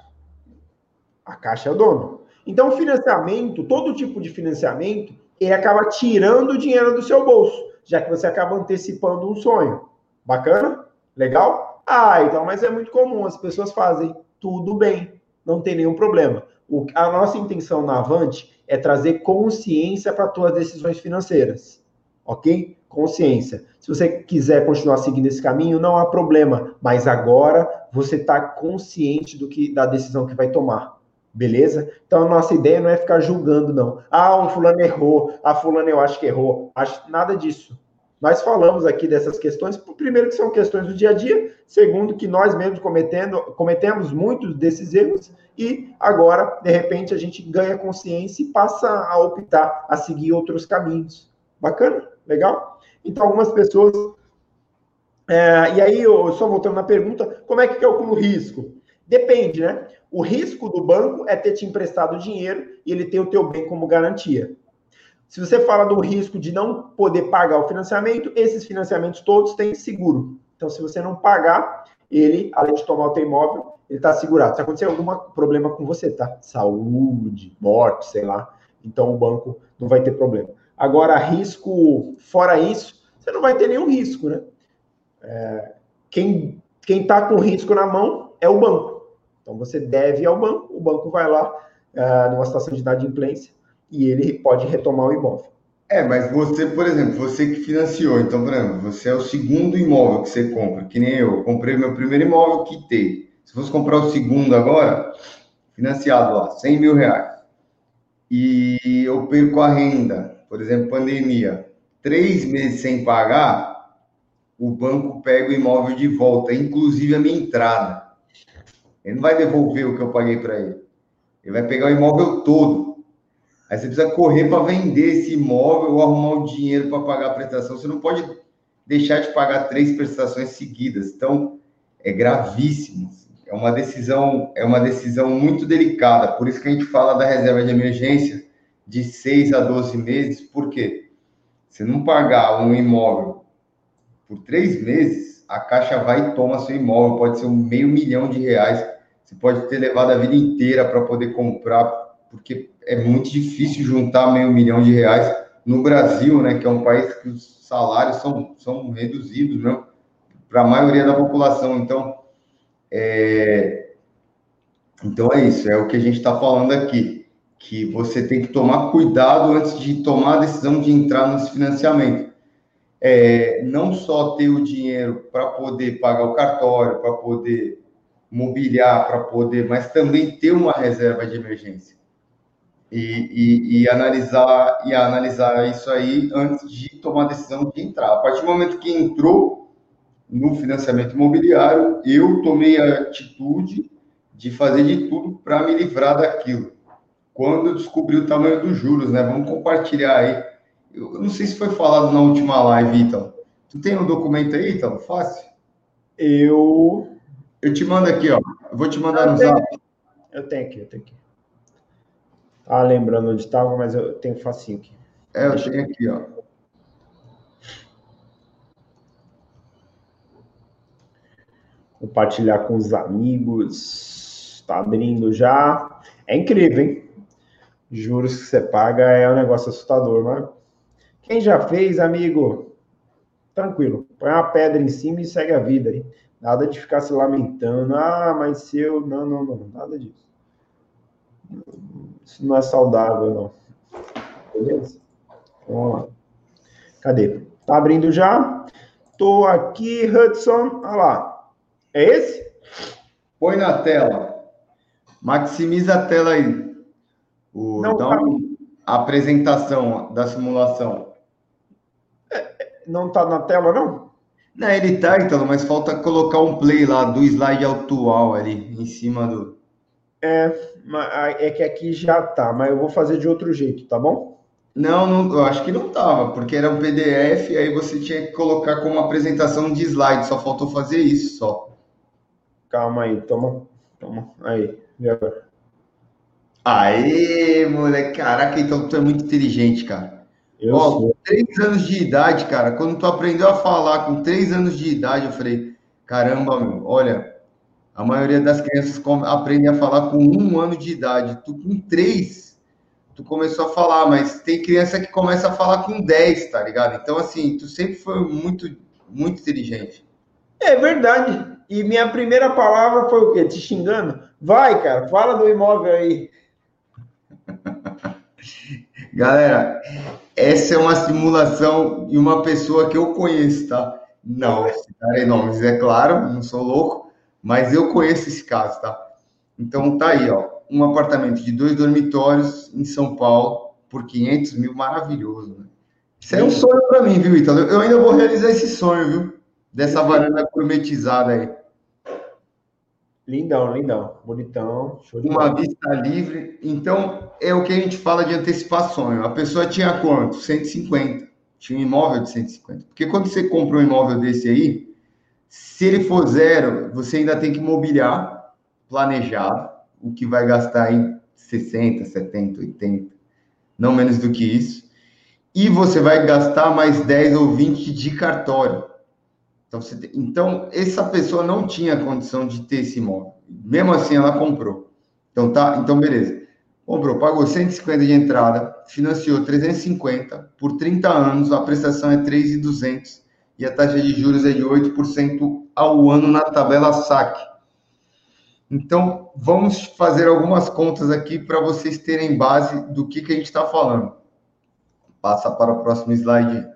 A Caixa é o dono. Então, financiamento, todo tipo de financiamento, ele acaba tirando o dinheiro do seu bolso, já que você acaba antecipando um sonho. Bacana? Legal? Ah, então, mas é muito comum, as pessoas fazem tudo bem, não tem nenhum problema. O, a nossa intenção na Avante é trazer consciência para suas decisões financeiras, ok? consciência. Se você quiser continuar seguindo esse caminho, não há problema, mas agora você está consciente do que da decisão que vai tomar. Beleza? Então a nossa ideia não é ficar julgando, não. Ah, o fulano errou, a fulano eu acho que errou. Acho nada disso. Nós falamos aqui dessas questões, primeiro que são questões do dia a dia, segundo que nós mesmos cometendo, cometemos muitos desses erros e agora, de repente, a gente ganha consciência e passa a optar a seguir outros caminhos. Bacana? Legal? Então, algumas pessoas. É, e aí, eu, só voltando na pergunta, como é que calcula o risco? Depende, né? O risco do banco é ter te emprestado dinheiro e ele ter o teu bem como garantia. Se você fala do risco de não poder pagar o financiamento, esses financiamentos todos têm seguro. Então, se você não pagar, ele, além de tomar o teu imóvel, ele está segurado. Se acontecer algum problema com você, tá? Saúde, morte, sei lá. Então, o banco não vai ter problema. Agora, risco, fora isso, você não vai ter nenhum risco, né? É, quem está com risco na mão é o banco. Então, você deve ao banco, o banco vai lá é, numa situação de inadimplência e ele pode retomar o imóvel. É, mas você, por exemplo, você que financiou, então, por exemplo, você é o segundo imóvel que você compra, que nem eu. Comprei meu primeiro imóvel, quitei. Se fosse comprar o segundo agora, financiado lá, 100 mil reais, e eu perco a renda, por exemplo, pandemia, três meses sem pagar, o banco pega o imóvel de volta, inclusive a minha entrada. Ele não vai devolver o que eu paguei para ele. Ele vai pegar o imóvel todo. Aí você precisa correr para vender esse imóvel ou arrumar o dinheiro para pagar a prestação. Você não pode deixar de pagar três prestações seguidas. Então, é gravíssimo. é uma decisão, é uma decisão muito delicada. Por isso que a gente fala da reserva de emergência de 6 a 12 meses. Por quê? Se não pagar um imóvel por três meses, a Caixa vai e toma seu imóvel. Pode ser um meio milhão de reais. Você pode ter levado a vida inteira para poder comprar, porque é muito difícil juntar meio milhão de reais no Brasil, né, que é um país que os salários são, são reduzidos né, para a maioria da população. Então, é, então é isso, é o que a gente está falando aqui, que você tem que tomar cuidado antes de tomar a decisão de entrar nesse financiamento. É, não só ter o dinheiro para poder pagar o cartório, para poder mobiliar, para poder, mas também ter uma reserva de emergência. E, e, e, analisar e analisar isso aí antes de tomar a decisão de entrar. A partir do momento que entrou, no financiamento imobiliário, eu tomei a atitude de fazer de tudo para me livrar daquilo. Quando eu descobri o tamanho dos juros, né? Vamos compartilhar aí. Eu não sei se foi falado na última live, então. Tu tem um documento aí, então? Fácil? Eu. Eu te mando aqui, ó. Eu vou te mandar eu no tenho... zap. Eu tenho aqui, eu tenho aqui. Ah, lembrando onde estava, mas eu tenho facinho aqui. É, eu tenho aqui, ó. compartilhar com os amigos. Está abrindo já. É incrível, hein? Juros que você paga é um negócio assustador, mas quem já fez, amigo, tranquilo. Põe uma pedra em cima e segue a vida. Hein? Nada de ficar se lamentando. Ah, mas se eu. Não, não, não. Nada disso. Isso não é saudável, não. Beleza? Vamos lá. Cadê? Tá abrindo já? Tô aqui, Hudson. Olha lá. É esse? Põe na tela. Maximiza a tela aí. O, não, dá uma apresentação da simulação. É, é, não está na tela, não? Não, ele está, então, mas falta colocar um play lá do slide atual ali, em cima do. É, é que aqui já tá, mas eu vou fazer de outro jeito, tá bom? Não, não, eu acho que não tava, porque era um PDF, aí você tinha que colocar como apresentação de slide, só faltou fazer isso só. Calma aí, toma, toma. Aí, e agora? Aê, moleque, caraca, então tu é muito inteligente, cara. Eu Ó, sou. três anos de idade, cara, quando tu aprendeu a falar com três anos de idade, eu falei, caramba, meu, olha, a maioria das crianças aprende a falar com um ano de idade. Tu com três, tu começou a falar, mas tem criança que começa a falar com dez, tá ligado? Então, assim, tu sempre foi muito, muito inteligente. É verdade. E minha primeira palavra foi o quê? Te xingando? Vai, cara, fala do imóvel aí. Galera, essa é uma simulação de uma pessoa que eu conheço, tá? Não, citarei nomes, é claro, não sou louco, mas eu conheço esse caso, tá? Então tá aí, ó, um apartamento de dois dormitórios em São Paulo por 500 mil, maravilhoso, né? Isso é um sonho para mim, viu, Ítalo? Eu ainda vou realizar esse sonho, viu? Dessa varanda gourmetizada aí. Lindão, lindão, bonitão. Uma vista livre. Então, é o que a gente fala de antecipação. A pessoa tinha quanto? 150. Tinha um imóvel de 150. Porque quando você compra um imóvel desse aí, se ele for zero, você ainda tem que mobiliar, planejado, o que vai gastar em 60, 70, 80, não menos do que isso. E você vai gastar mais 10 ou 20 de cartório. Então, você, então, essa pessoa não tinha condição de ter esse imóvel. Mesmo assim, ela comprou. Então, tá, então beleza. Comprou, pagou 150 de entrada, financiou 350 por 30 anos, a prestação é 3,200 e a taxa de juros é de 8% ao ano na tabela saque. Então, vamos fazer algumas contas aqui para vocês terem base do que, que a gente está falando. Passa para o próximo slide.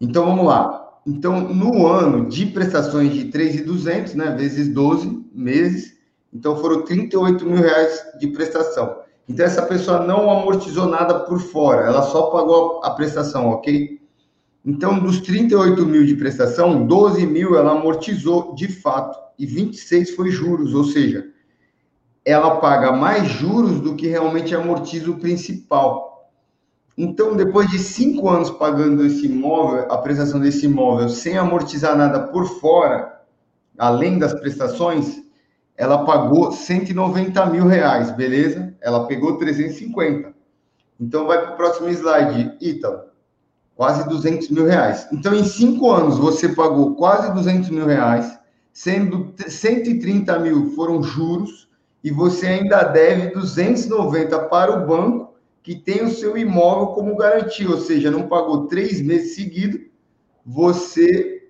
Então, vamos lá. Então, no ano de prestações de 3,200, né, vezes 12 meses, então foram 38 mil reais de prestação. Então, essa pessoa não amortizou nada por fora, ela só pagou a prestação, ok? Então, dos 38 mil de prestação, 12 mil ela amortizou de fato e 26 foi juros, ou seja, ela paga mais juros do que realmente amortiza o principal. Então, depois de cinco anos pagando esse imóvel, a prestação desse imóvel, sem amortizar nada por fora, além das prestações, ela pagou 190 mil reais, beleza? Ela pegou 350. Então vai para o próximo slide, Ítalo. Quase 200 mil reais. Então, em cinco anos, você pagou quase 200 mil reais, sendo 130 mil foram juros, e você ainda deve 290 para o banco, que tem o seu imóvel como garantia, ou seja, não pagou três meses seguidos, você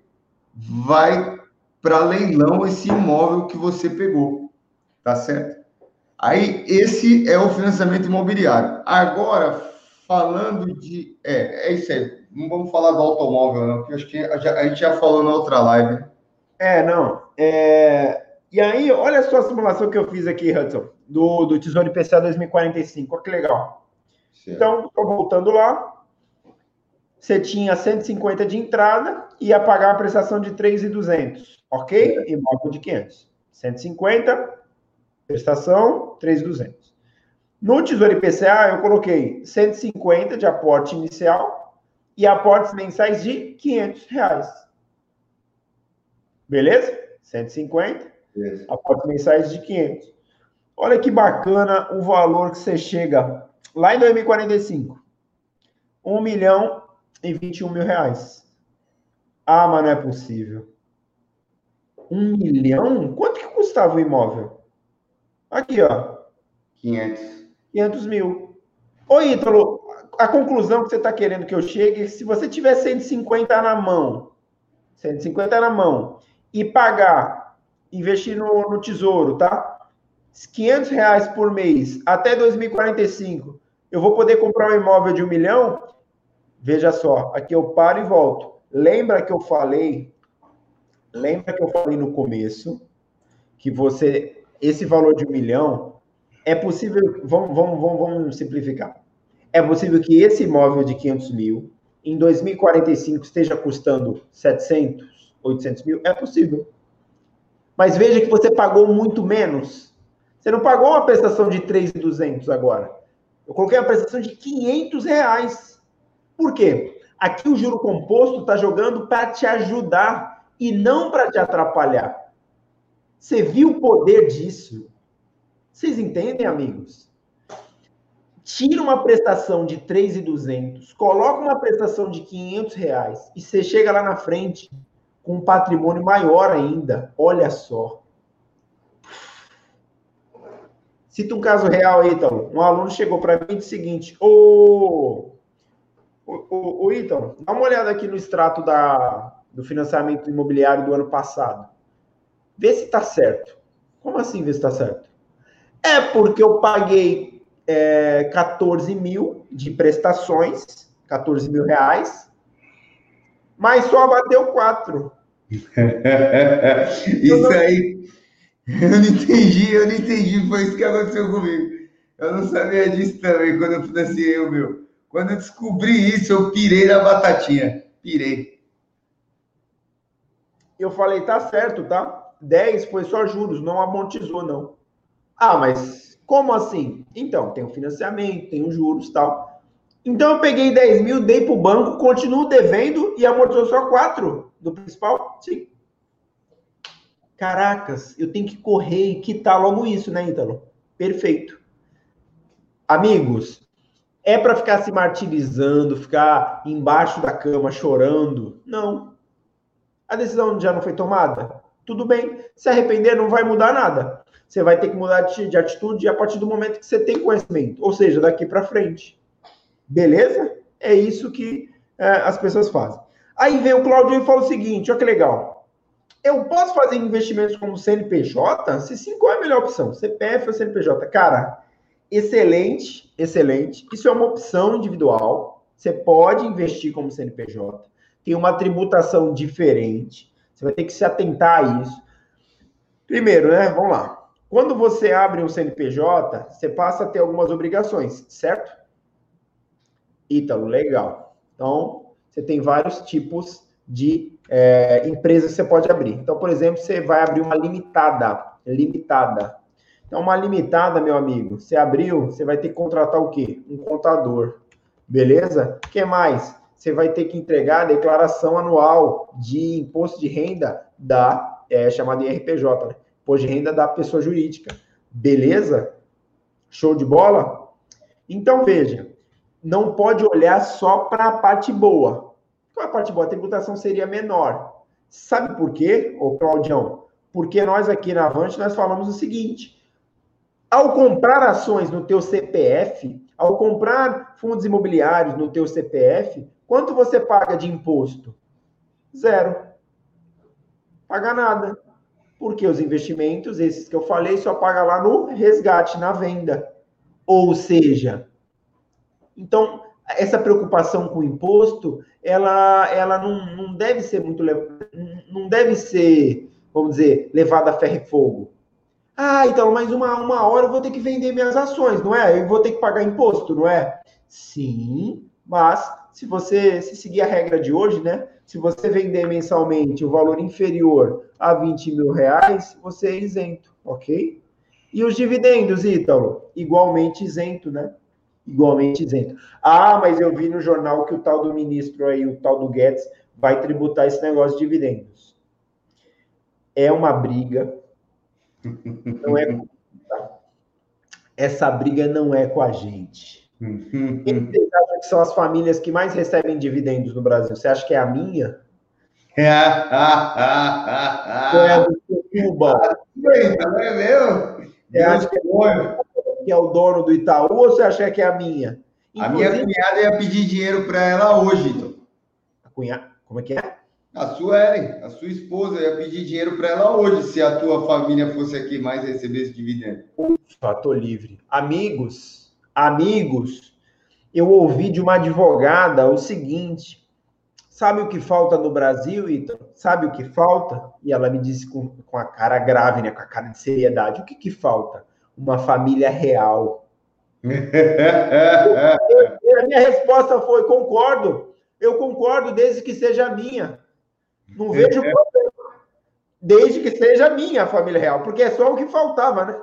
vai para leilão esse imóvel que você pegou. Tá certo? Aí, esse é o financiamento imobiliário. Agora, falando de. É, é isso aí. Não vamos falar do automóvel, não, porque acho que a, gente já falou na outra live. É, não. É... E aí, olha só a simulação que eu fiz aqui, Hudson, do, do Tesouro IPCA 2045. Olha que legal. Certo. Então, estou voltando lá você tinha 150 de entrada e ia pagar a prestação de 3,200, ok? Imóvel de 500. 150, prestação, 3,200. No Tesouro IPCA, eu coloquei 150 de aporte inicial e aportes mensais de 500 reais. Beleza? 150, Beleza. aportes mensais de 500. Olha que bacana o valor que você chega lá em 2045. 1 milhão em 21 mil reais. Ah, mas não é possível. Um milhão? Quanto que custava o imóvel? Aqui, ó. 500. 500 mil. Ô, Ítalo, a conclusão que você está querendo que eu chegue é que se você tiver 150 na mão, 150 na mão, e pagar, investir no, no tesouro, tá? 500 reais por mês até 2045, eu vou poder comprar um imóvel de um milhão Veja só, aqui eu paro e volto. Lembra que eu falei, lembra que eu falei no começo que você, esse valor de um milhão, é possível, vamos, vamos, vamos, vamos simplificar. É possível que esse imóvel de 500 mil, em 2045, esteja custando 700, 800 mil? É possível. Mas veja que você pagou muito menos. Você não pagou uma prestação de 3,200 agora. Eu coloquei uma prestação de 500 reais. Por quê? Aqui o juro composto está jogando para te ajudar e não para te atrapalhar. Você viu o poder disso? Vocês entendem, amigos? Tira uma prestação de 3,200, coloca uma prestação de 500 reais e você chega lá na frente com um patrimônio maior ainda. Olha só. Cita um caso real aí, então. Um aluno chegou para mim e disse o seguinte: Ô, o, o Ítalo, dá uma olhada aqui no extrato da, do financiamento imobiliário do ano passado. Vê se está certo. Como assim vê se está certo? É porque eu paguei é, 14 mil de prestações, 14 mil reais, mas só bateu 4. isso não... aí, eu não entendi, eu não entendi, foi isso que aconteceu comigo. Eu não sabia disso também quando eu financiei o meu. Quando eu descobri isso, eu pirei na batatinha. Pirei. Eu falei, tá certo, tá? 10 foi só juros, não amortizou, não. Ah, mas como assim? Então, tem o financiamento, tem os juros tal. Então eu peguei 10 mil, dei para o banco, continuo devendo e amortizou só 4 do principal? Sim. Caracas, eu tenho que correr e quitar logo isso, né, Ítalo? Perfeito. Amigos, é para ficar se martirizando, ficar embaixo da cama chorando? Não. A decisão já não foi tomada? Tudo bem. Se arrepender, não vai mudar nada. Você vai ter que mudar de atitude a partir do momento que você tem conhecimento, ou seja, daqui para frente. Beleza? É isso que é, as pessoas fazem. Aí vem o Claudio e fala o seguinte: olha que legal. Eu posso fazer investimentos como CNPJ? Se sim, qual é a melhor opção? CPF ou CNPJ? Cara, excelente, excelente. Isso é uma opção individual. Você pode investir como CNPJ. Tem uma tributação diferente. Você vai ter que se atentar a isso. Primeiro, né? Vamos lá. Quando você abre um CNPJ, você passa a ter algumas obrigações, certo? Ítalo, legal. Então, você tem vários tipos de é, empresas que você pode abrir. Então, por exemplo, você vai abrir uma limitada. Limitada. Então, uma limitada, meu amigo, você abriu, você vai ter que contratar o quê? Um contador. Beleza? O que mais? Você vai ter que entregar a declaração anual de imposto de renda da é, chamada IRPJ, né? imposto de renda da pessoa jurídica. Beleza? Show de bola? Então, veja, não pode olhar só para a parte boa. Qual a parte boa? A tributação seria menor. Sabe por quê, ô Claudião? Porque nós aqui na Avante, nós falamos o seguinte, ao comprar ações no teu CPF, ao comprar fundos imobiliários no teu CPF, quanto você paga de imposto? Zero. Paga nada. Porque os investimentos, esses que eu falei, só paga lá no resgate, na venda. Ou seja, então, essa preocupação com o imposto, ela, ela não, não deve ser muito, não deve ser, vamos dizer, levada a ferro e fogo. Ah, então, mas uma, uma hora eu vou ter que vender minhas ações, não é? Eu vou ter que pagar imposto, não é? Sim, mas se você se seguir a regra de hoje, né? Se você vender mensalmente o valor inferior a 20 mil reais, você é isento, ok? E os dividendos, Ítalo? Igualmente isento, né? Igualmente isento. Ah, mas eu vi no jornal que o tal do ministro aí, o tal do Guedes, vai tributar esse negócio de dividendos. É uma briga não é. Essa briga não é com a gente. Que são as famílias que mais recebem dividendos no Brasil? Você acha que é a minha? é a do Cuba? É meu? Você acha que é, que é o dono do Itaú ou você acha que é a minha? A minha cunhada ia pedir dinheiro para ela hoje, então. A cunhada? Como é que é? A sua Ellen, a sua esposa, ia pedir dinheiro para ela hoje, se a tua família fosse aqui mais recebesse dividendo. Ufa, tô livre. Amigos, amigos, eu ouvi de uma advogada o seguinte: sabe o que falta no Brasil, Ita? Sabe o que falta? E ela me disse com, com a cara grave, né, com a cara de seriedade: o que, que falta? Uma família real. a minha resposta foi: concordo. Eu concordo desde que seja minha. Não vejo problema. Desde que seja minha família real, porque é só o que faltava, né?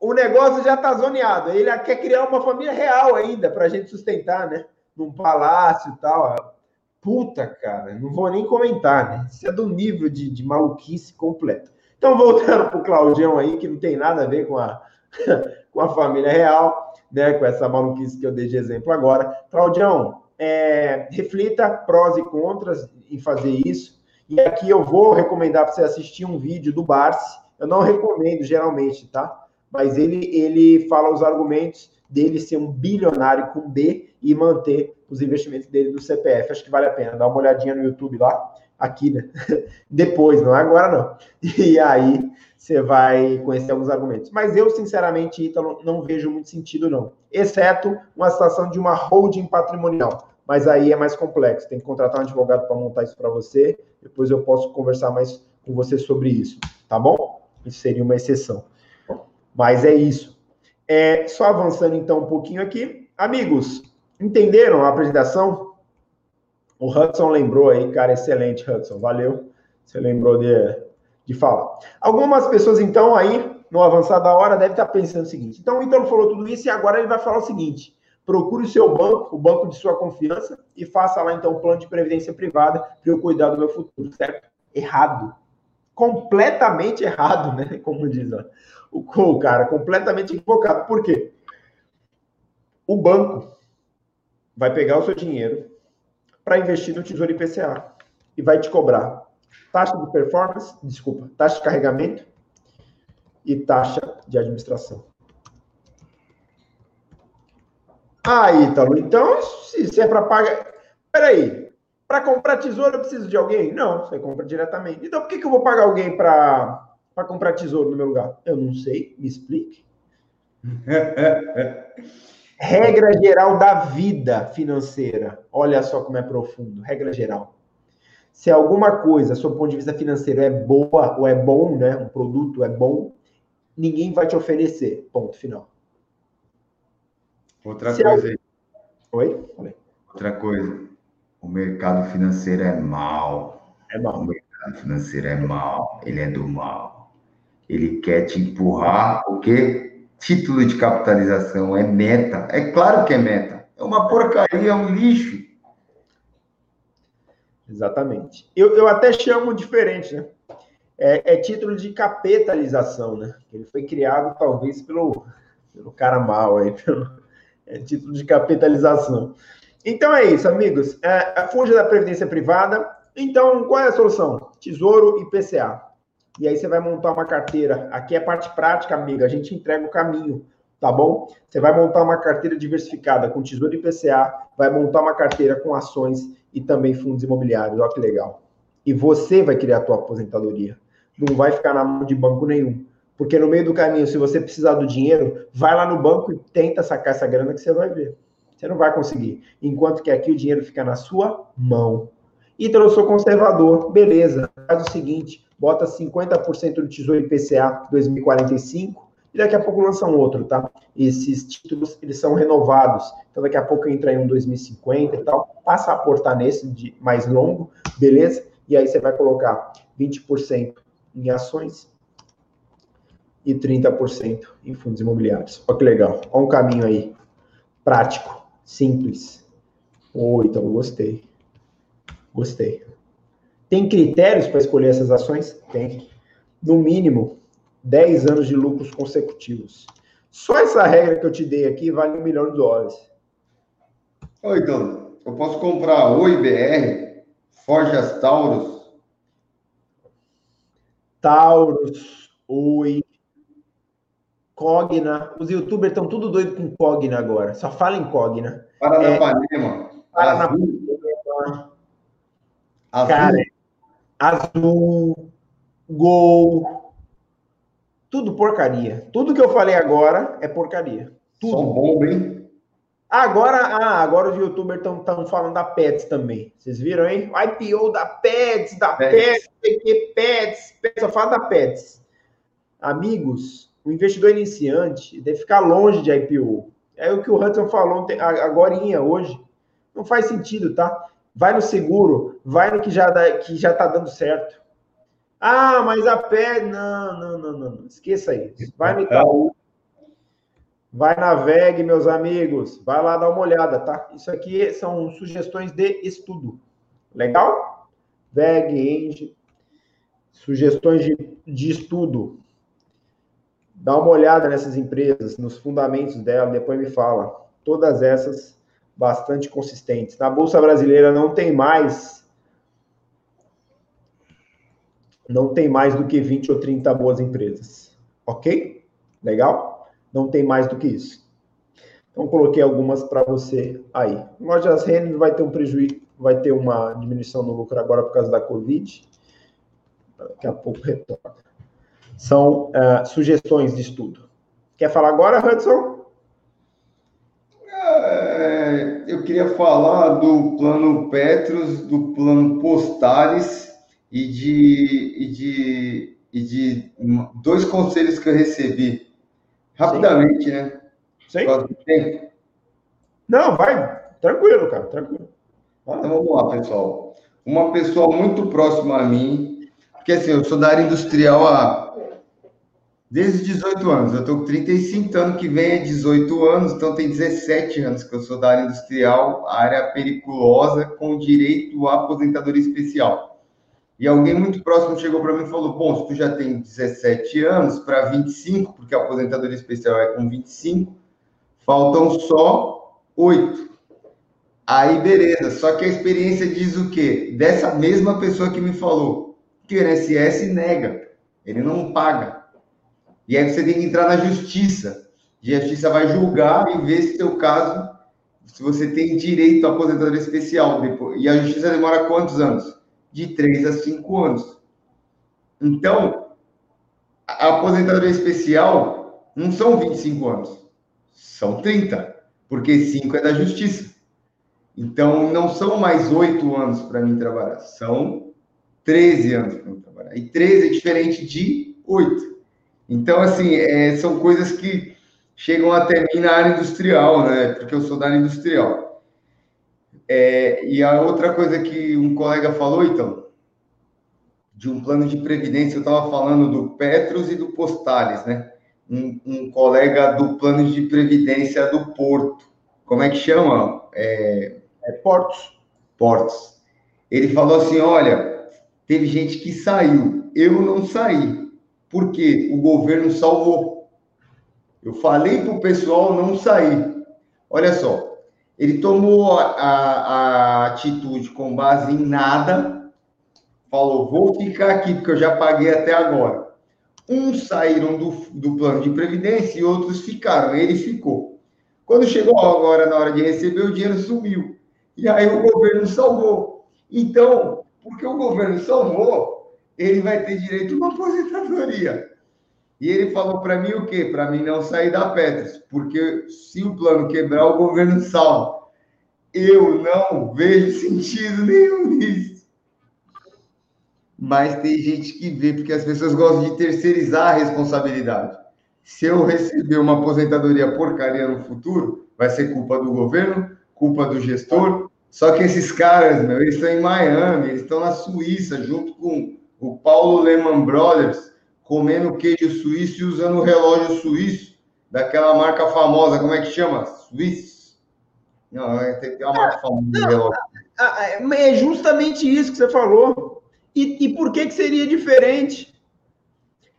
O negócio já está zoneado. Ele quer criar uma família real ainda para a gente sustentar, né? Num palácio e tal. Puta, cara, não vou nem comentar, né? Isso é do nível de, de maluquice completo. Então, voltando para o Claudião aí, que não tem nada a ver com a, com a família real, né? Com essa maluquice que eu dei de exemplo agora. Claudião, é, reflita prós e contras em fazer isso. E aqui eu vou recomendar para você assistir um vídeo do Barsi. Eu não recomendo geralmente, tá? Mas ele, ele fala os argumentos dele ser um bilionário com B e manter os investimentos dele no CPF. Acho que vale a pena. Dá uma olhadinha no YouTube lá, aqui, né? Depois, não é agora não. E aí você vai conhecer alguns argumentos. Mas eu, sinceramente, Ítalo, não vejo muito sentido, não. Exceto uma situação de uma holding patrimonial mas aí é mais complexo. Tem que contratar um advogado para montar isso para você. Depois eu posso conversar mais com você sobre isso, tá bom? Isso seria uma exceção. Mas é isso. É, só avançando então um pouquinho aqui. Amigos, entenderam a apresentação? O Hudson lembrou aí, cara, excelente, Hudson. Valeu. Você lembrou de, de falar. Algumas pessoas, então, aí, no avançar da hora, devem estar pensando o seguinte. Então, o Ítalo falou tudo isso e agora ele vai falar o seguinte procure o seu banco, o banco de sua confiança, e faça lá então um plano de previdência privada para eu cuidar do meu futuro, certo? Errado. Completamente errado, né? Como diz ó. O cara, completamente equivocado. Por quê? O banco vai pegar o seu dinheiro para investir no Tesouro IPCA e vai te cobrar taxa de performance, desculpa, taxa de carregamento e taxa de administração. Ah, Ítalo, então, se, se é para pagar. Peraí, para comprar tesouro eu preciso de alguém? Não, você compra diretamente. Então, por que, que eu vou pagar alguém para comprar tesouro no meu lugar? Eu não sei, me explique. Regra geral da vida financeira. Olha só como é profundo. Regra geral. Se alguma coisa, sob ponto de vista financeiro, é boa ou é bom, né? Um produto é bom, ninguém vai te oferecer. Ponto final. Outra Se coisa aí. Oi? Outra coisa. O mercado financeiro é mal. É mal. O mercado financeiro é mal. Ele é do mal. Ele quer te empurrar o quê? Título de capitalização é meta. É claro que é meta. É uma porcaria, é um lixo. Exatamente. Eu, eu até chamo diferente, né? É, é, título de capitalização, né? Ele foi criado talvez pelo, pelo cara mal aí, pelo, é título de capitalização. Então é isso, amigos. É, fuja da Previdência Privada. Então, qual é a solução? Tesouro e PCA. E aí você vai montar uma carteira. Aqui é parte prática, amiga. A gente entrega o caminho, tá bom? Você vai montar uma carteira diversificada com Tesouro e PCA, vai montar uma carteira com ações e também fundos imobiliários. Olha que legal. E você vai criar a tua aposentadoria. Não vai ficar na mão de banco nenhum. Porque no meio do caminho, se você precisar do dinheiro, vai lá no banco e tenta sacar essa grana que você vai ver. Você não vai conseguir. Enquanto que aqui o dinheiro fica na sua mão. Então eu sou conservador. Beleza. Faz o seguinte: bota 50% do Tesouro IPCA 2045 e daqui a pouco lança um outro, tá? Esses títulos, eles são renovados. Então daqui a pouco entra em um 2050 e tal. Passa a aportar nesse de mais longo, beleza? E aí você vai colocar 20% em ações e 30% em fundos imobiliários. Olha que legal. Olha um caminho aí prático, simples. Oi, então gostei. Gostei. Tem critérios para escolher essas ações? Tem. No mínimo, 10 anos de lucros consecutivos. Só essa regra que eu te dei aqui vale um milhão de dólares. Oi, então, eu posso comprar Oi BR, Forjas Taurus? Taurus, Oi, Cogna. Os youtubers estão tudo doido com Cogna agora. Só fala em Cogna. Paranapanema. É, Paranapanema. Azul. Cara, azul. Gol. Tudo porcaria. Tudo que eu falei agora é porcaria. Tudo. Só bom, hein? Agora, ah, agora os youtubers estão falando da Pets também. Vocês viram, hein? O IPO da Pets, da Pets, Pets, Pets, Pets, só fala da Pets. Amigos, o investidor iniciante deve ficar longe de IPO. É o que o Hudson falou agora, hoje. Não faz sentido, tá? Vai no seguro, vai no que já, dá, que já tá dando certo. Ah, mas a pé. Não, não, não, não, não. Esqueça isso. Vai no Itaú. Vai na VEG, meus amigos. Vai lá dar uma olhada, tá? Isso aqui são sugestões de estudo. Legal? VEG, Enge. Sugestões de, de estudo. Dá uma olhada nessas empresas, nos fundamentos dela, depois me fala. Todas essas bastante consistentes. Na Bolsa Brasileira não tem mais não tem mais do que 20 ou 30 boas empresas. OK? Legal? Não tem mais do que isso. Então coloquei algumas para você aí. Lojas Renner vai ter um prejuízo, vai ter uma diminuição no lucro agora por causa da Covid. Daqui a pouco retorna são uh, sugestões de estudo. Quer falar agora, Hudson? É, eu queria falar do plano Petros, do plano Postales e de, e de, e de dois conselhos que eu recebi. Rapidamente, Sim. né? Sim. Não, vai. Tranquilo, cara, tranquilo. Então vamos lá, pessoal. Uma pessoa muito próxima a mim, porque assim, eu sou da área industrial há Desde 18 anos. Eu estou com 35, ano que vem é 18 anos, então tem 17 anos que eu sou da área industrial, área periculosa, com direito à aposentadoria especial. E alguém muito próximo chegou para mim e falou: Bom, se tu já tem 17 anos para 25, porque a aposentadoria especial é com 25, faltam só 8. Aí, beleza. Só que a experiência diz o quê? Dessa mesma pessoa que me falou que o INSS nega, ele não paga. E aí você tem que entrar na justiça. E a justiça vai julgar e ver se teu caso, se você tem direito à aposentadoria especial. E a justiça demora quantos anos? De 3 a 5 anos. Então, a aposentadoria especial não são 25 anos, são 30, porque 5 é da justiça. Então, não são mais 8 anos para mim trabalhar, são 13 anos para mim trabalhar. E 13 é diferente de 8. Então, assim, é, são coisas que chegam até mim na área industrial, né? Porque eu sou da área industrial. É, e a outra coisa que um colega falou, então, de um plano de previdência, eu estava falando do Petros e do Postales, né? Um, um, colega do plano de previdência do Porto. Como é que chama? É, é Portos. Portos. Ele falou assim: olha, teve gente que saiu. Eu não saí. Porque o governo salvou. Eu falei para o pessoal não sair. Olha só, ele tomou a, a, atitude com base em nada, falou: vou ficar aqui porque eu já paguei até agora. Uns saíram do, do plano de previdência e outros ficaram. Ele ficou. Quando chegou agora na hora de receber, o dinheiro sumiu. E aí o governo salvou. Então, porque o governo salvou, ele vai ter direito a uma aposentadoria. E ele falou para mim o quê? Para mim não sair da Petros, porque se o plano quebrar, o governo salva. Eu não vejo sentido nenhum nisso. Mas tem gente que vê, porque as pessoas gostam de terceirizar a responsabilidade. Se eu receber uma aposentadoria porcaria no futuro, vai ser culpa do governo, culpa do gestor. Só que esses caras, meu, eles estão em Miami, eles estão na Suíça, junto com o Paulo Lehman Brothers, comendo queijo suíço e usando o relógio suíço, daquela marca famosa, como é que chama? Suíço? Não, é, tem uma marca famosa de relógio. É justamente isso que você falou. E, e por que, que seria diferente?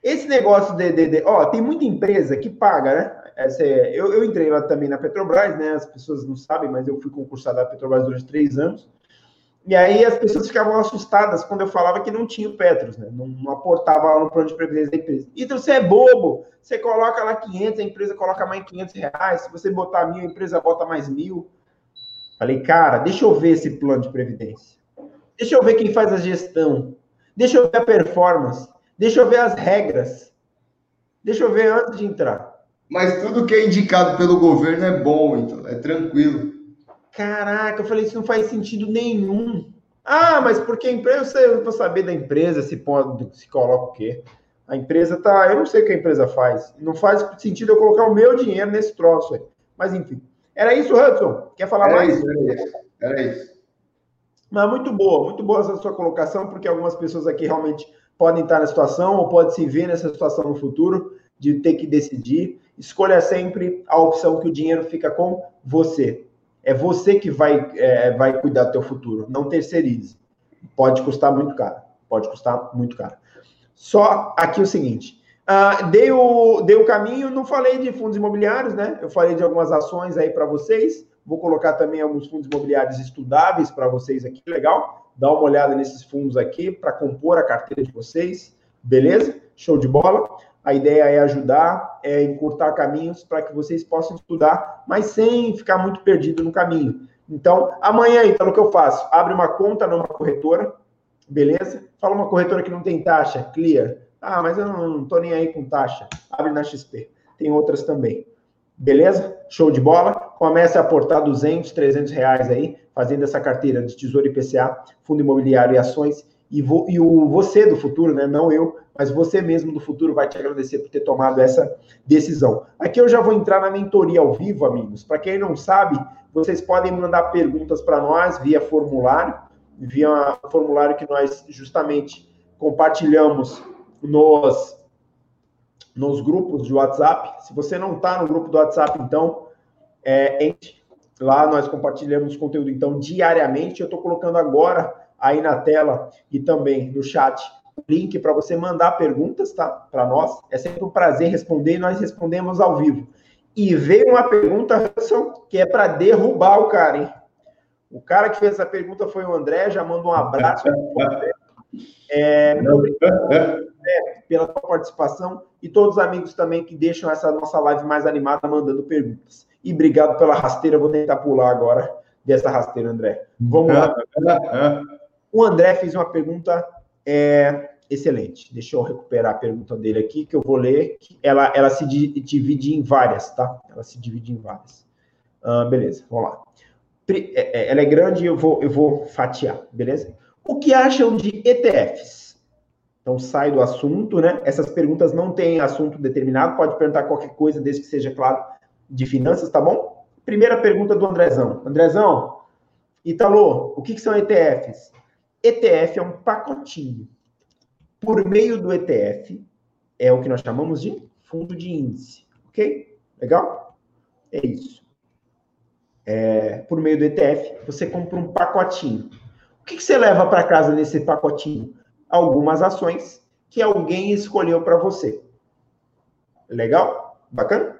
Esse negócio de, de, de, Ó, tem muita empresa que paga, né? Essa é, eu, eu entrei lá também na Petrobras, né? As pessoas não sabem, mas eu fui concursado da Petrobras durante três anos. E aí as pessoas ficavam assustadas quando eu falava que não tinha o Petros, né? Não, não aportava lá no plano de previdência da empresa. Então você é bobo, você coloca lá 500, a empresa coloca mais 500 reais. Se você botar mil, a empresa bota mais mil. Falei, cara, deixa eu ver esse plano de previdência. Deixa eu ver quem faz a gestão. Deixa eu ver a performance. Deixa eu ver as regras. Deixa eu ver antes de entrar. Mas tudo que é indicado pelo governo é bom, então, é tranquilo. Caraca, eu falei, isso não faz sentido nenhum. Ah, mas porque a empresa, eu vou saber da empresa se pode, se coloca o quê? A empresa tá, eu não sei o que a empresa faz. Não faz sentido eu colocar o meu dinheiro nesse troço aí. Mas enfim. Era isso, Hudson? Quer falar era mais? Isso, era isso. Era isso. Mas muito boa, muito boa essa sua colocação, porque algumas pessoas aqui realmente podem estar na situação ou podem se ver nessa situação no futuro de ter que decidir. Escolha sempre a opção que o dinheiro fica com você. É você que vai, é, vai cuidar do teu futuro, não terceirize. Pode custar muito caro, pode custar muito caro. Só aqui o seguinte, uh, dei, o, dei o caminho, não falei de fundos imobiliários, né? Eu falei de algumas ações aí para vocês, vou colocar também alguns fundos imobiliários estudáveis para vocês aqui, legal? Dá uma olhada nesses fundos aqui para compor a carteira de vocês, beleza? Show de bola. A ideia é ajudar, é encurtar caminhos para que vocês possam estudar, mas sem ficar muito perdido no caminho. Então, amanhã, então, o que eu faço? Abre uma conta numa corretora, beleza? Fala uma corretora que não tem taxa, clear. Ah, mas eu não estou nem aí com taxa. Abre na XP. Tem outras também. Beleza? Show de bola. Comece a aportar 200, 300 reais aí, fazendo essa carteira de Tesouro IPCA, Fundo Imobiliário e Ações e, vo, e o você do futuro, né? Não eu, mas você mesmo do futuro vai te agradecer por ter tomado essa decisão. Aqui eu já vou entrar na mentoria ao vivo, amigos. Para quem não sabe, vocês podem mandar perguntas para nós via formulário, via formulário que nós justamente compartilhamos nos nos grupos de WhatsApp. Se você não está no grupo do WhatsApp, então é, entre lá nós compartilhamos conteúdo então diariamente. Eu estou colocando agora aí na tela e também no chat link para você mandar perguntas, tá? Para nós. É sempre um prazer responder e nós respondemos ao vivo. E veio uma pergunta, Hudson, que é para derrubar o cara, hein? O cara que fez essa pergunta foi o André, já manda um abraço. É, muito obrigado é, pela sua participação e todos os amigos também que deixam essa nossa live mais animada mandando perguntas. E obrigado pela rasteira, vou tentar pular agora dessa rasteira, André. Vamos lá. O André fez uma pergunta é, excelente. Deixa eu recuperar a pergunta dele aqui, que eu vou ler. Ela, ela se divide em várias, tá? Ela se divide em várias. Uh, beleza, vamos lá. É, é, ela é grande e eu vou, eu vou fatiar, beleza? O que acham de ETFs? Então, sai do assunto, né? Essas perguntas não têm assunto determinado, pode perguntar qualquer coisa, desde que seja, claro, de finanças, tá bom? Primeira pergunta do Andrezão. Andrezão, Italo, o que, que são ETFs? ETF é um pacotinho. Por meio do ETF, é o que nós chamamos de fundo de índice. Ok? Legal? É isso. É, por meio do ETF, você compra um pacotinho. O que, que você leva para casa nesse pacotinho? algumas ações que alguém escolheu para você. Legal? Bacana?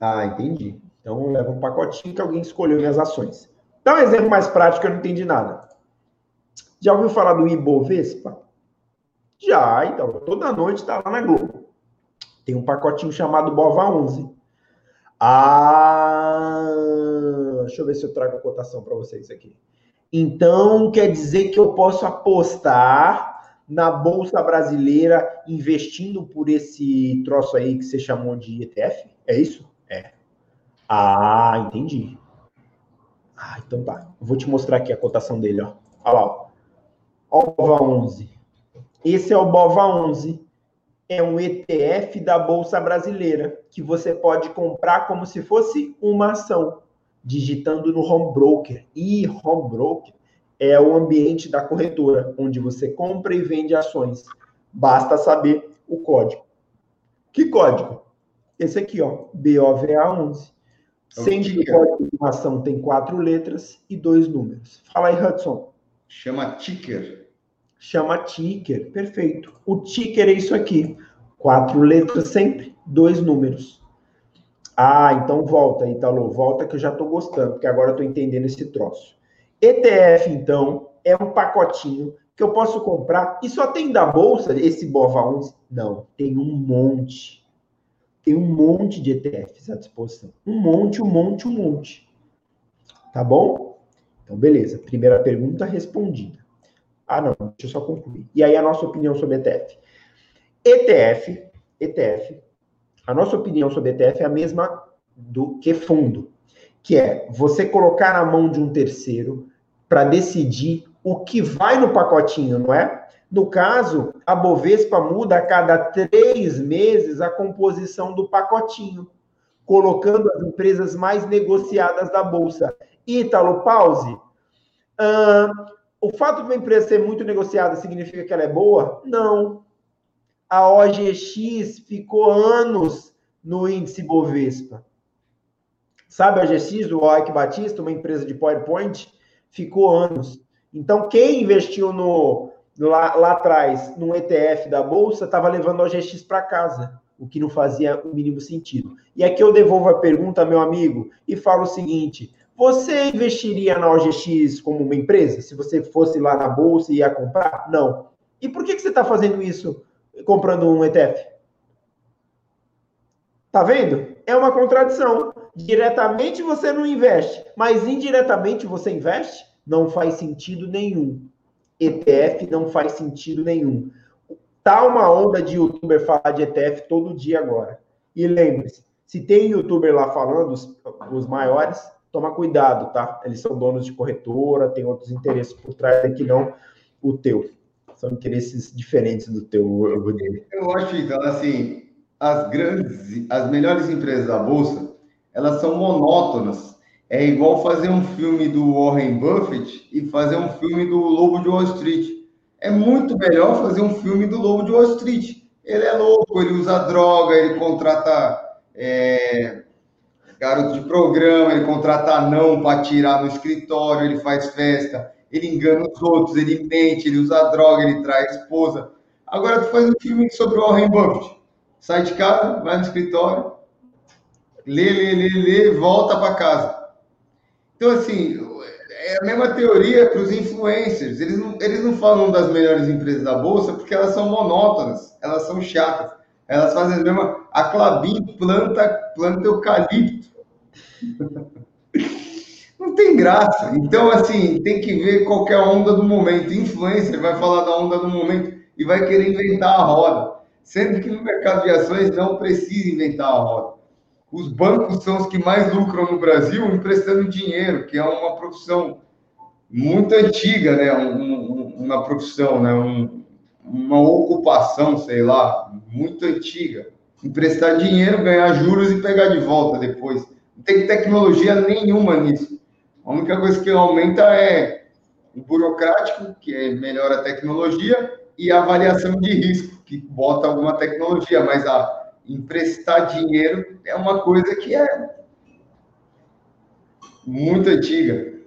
Ah, entendi. Então leva um pacotinho que alguém escolheu minhas ações. Dá um exemplo mais prático, eu não entendi nada. Já ouviu falar do Ibovespa? Já, então, toda noite está lá na Globo. Tem um pacotinho chamado Bova 11. Ah, deixa eu ver se eu trago a cotação para vocês aqui. Então, quer dizer que eu posso apostar na Bolsa Brasileira investindo por esse troço aí que você chamou de ETF? É isso? É. Ah, entendi. Ah, então tá. vou te mostrar aqui a cotação dele, ó. Olha lá, ó. Ó o BOVA 11. Esse é o BOVA 11. É um ETF da Bolsa Brasileira que você pode comprar como se fosse uma ação, digitando no Home Broker. E Home Broker é o ambiente da corretora, onde você compra e vende ações. Basta saber o código. Que código? Esse aqui, ó, BOVA11. Sempre que o código de uma ação tem quatro letras e dois números. Fala aí, Hudson. Chama ticker. Chama ticker, perfeito. O ticker é isso aqui. Quatro letras sempre, dois números. Ah, então volta, Italo, volta que eu já estou gostando, porque agora eu estou entendendo esse troço. ETF, então, é um pacotinho que eu posso comprar e só tem da bolsa esse BOVA 11? Não, tem um monte. Tem um monte de ETFs à disposição. Um monte, um monte, um monte. Tá bom? Então, beleza. Primeira pergunta respondida. Ah, não, deixa eu só concluir. E aí a nossa opinião sobre ETF. ETF, ETF, a nossa opinião sobre ETF é a mesma do que fundo, que é você colocar na mão de um terceiro para decidir o que vai no pacotinho, não é? No caso, a Bovespa muda a cada três meses a composição do pacotinho, colocando as empresas mais negociadas da Bolsa. Ítalo, pause. Uh, o fato de uma empresa ser muito negociada significa que ela é boa? Não. A OGX ficou anos no índice Bovespa. Sabe a OGX, o Oik Batista, uma empresa de PowerPoint? Ficou anos. Então, quem investiu no, lá, lá atrás no ETF da Bolsa estava levando a OGX para casa, o que não fazia o mínimo sentido. E aqui eu devolvo a pergunta, meu amigo, e falo o seguinte: você investiria na OGX como uma empresa? Se você fosse lá na bolsa e ia comprar? Não. E por que, que você está fazendo isso comprando um ETF? Tá vendo? É uma contradição. Diretamente você não investe, mas indiretamente você investe? Não faz sentido nenhum. ETF não faz sentido nenhum. Tá uma onda de youtuber falar de ETF todo dia agora. E lembre-se, se tem youtuber lá falando, os, os maiores, toma cuidado, tá? Eles são donos de corretora, tem outros interesses por trás que não o teu. São interesses diferentes do teu, Rodrigo. Eu acho, então, assim, as grandes, as melhores empresas da Bolsa, elas são monótonas. É igual fazer um filme do Warren Buffett e fazer um filme do Lobo de Wall Street. É muito melhor fazer um filme do Lobo de Wall Street. Ele é louco, ele usa droga, ele contrata é, garoto de programa, ele contrata anão para tirar no escritório, ele faz festa, ele engana os outros, ele mente, ele usa droga, ele trai a esposa. Agora tu faz um filme sobre o Warren Buffett. Sai de casa, vai no escritório, lê, lê, lê, lê, volta para casa. Então, assim, é a mesma teoria para os influencers. Eles não, eles não falam das melhores empresas da Bolsa porque elas são monótonas, elas são chatas. Elas fazem a mesma. A Clabin planta, planta eucalipto. Não tem graça. Então, assim, tem que ver qual é a onda do momento. Influencer vai falar da onda do momento e vai querer inventar a roda. Sendo que no mercado de ações não precisa inventar a roda. Os bancos são os que mais lucram no Brasil emprestando dinheiro, que é uma profissão muito antiga, né? Um, uma profissão, né? Um, uma ocupação, sei lá, muito antiga. Emprestar dinheiro, ganhar juros e pegar de volta depois. Não tem tecnologia nenhuma nisso. A única coisa que aumenta é o burocrático, que é melhora a tecnologia, e a avaliação de risco, que bota alguma tecnologia, mas a emprestar dinheiro é uma coisa que é muito antiga.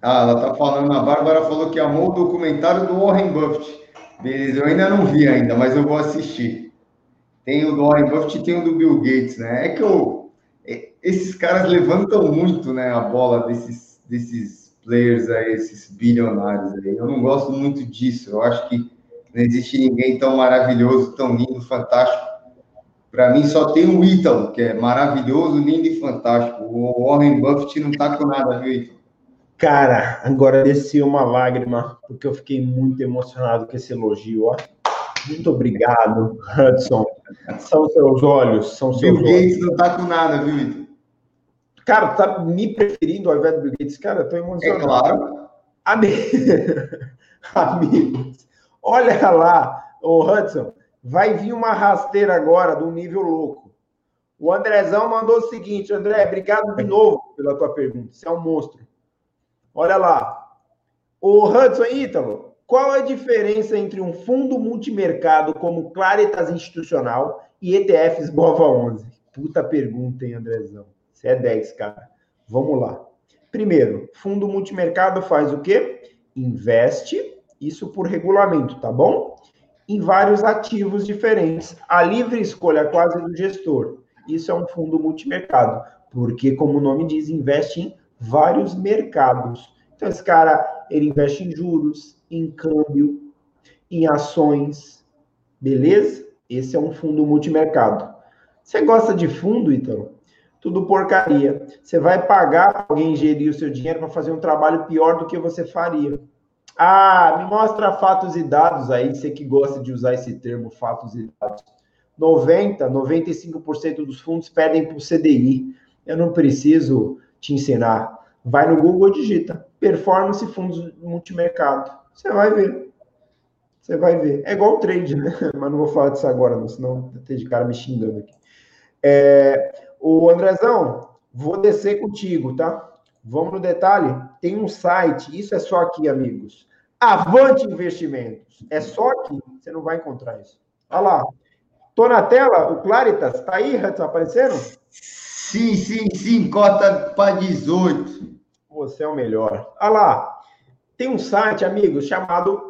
Ah, ela tá falando, a Bárbara falou que amou o documentário do Warren Buffett. Beleza, eu ainda não vi ainda, mas eu vou assistir. Tem o do Warren Buffett e tem o do Bill Gates, né? É que eu, é, esses caras levantam muito, né, a bola desses, desses players aí, esses bilionários aí. Eu não gosto muito disso. Eu acho que não existe ninguém tão maravilhoso, tão lindo, fantástico. Para mim só tem o Ítalo, que é maravilhoso, lindo e fantástico. O Warren Buffett não tá com nada, viu, Ítalo? Cara, agora desci uma lágrima, porque eu fiquei muito emocionado com esse elogio, ó. Muito obrigado, Hudson. São seus olhos, são seus Bill Gates não tá com nada, viu, Vitor? Cara, tá me preferindo ao invés do Bill Gates? Cara, eu tô emocionado. É claro. Amigos, olha lá, o Hudson, vai vir uma rasteira agora do nível louco. O Andrezão mandou o seguinte, André, obrigado de novo pela tua pergunta. Você é um monstro. Olha lá. O Hudson Ítalo, qual é a diferença entre um fundo multimercado como Claritas Institucional e ETFs Bova 11? Puta pergunta, hein, Andrezão? Você é 10, cara. Vamos lá. Primeiro, fundo multimercado faz o quê? Investe, isso por regulamento, tá bom? Em vários ativos diferentes. A livre escolha quase do gestor. Isso é um fundo multimercado, porque, como o nome diz, investe em vários mercados. Então, esse cara, ele investe em juros, em câmbio, em ações, beleza? Esse é um fundo multimercado. Você gosta de fundo, então? Tudo porcaria. Você vai pagar alguém gerir o seu dinheiro para fazer um trabalho pior do que você faria. Ah, me mostra fatos e dados aí, você que gosta de usar esse termo, fatos e dados. 90, 95% dos fundos perdem para o CDI. Eu não preciso te ensinar. Vai no Google digita performance fundos multimercado. Você vai ver. Você vai ver. É igual o trade, né? Mas não vou falar disso agora, não, senão tem de cara me xingando aqui. É, o Andrezão, vou descer contigo, tá? Vamos no detalhe. Tem um site, isso é só aqui, amigos. Avante Investimentos. É só aqui. Você não vai encontrar isso. Olha lá. Tô na tela, o Claritas. Tá aí, Hudson, aparecendo? Sim, sim, sim. Cota para 18. Você é o melhor. Olha lá. Tem um site, amigos, chamado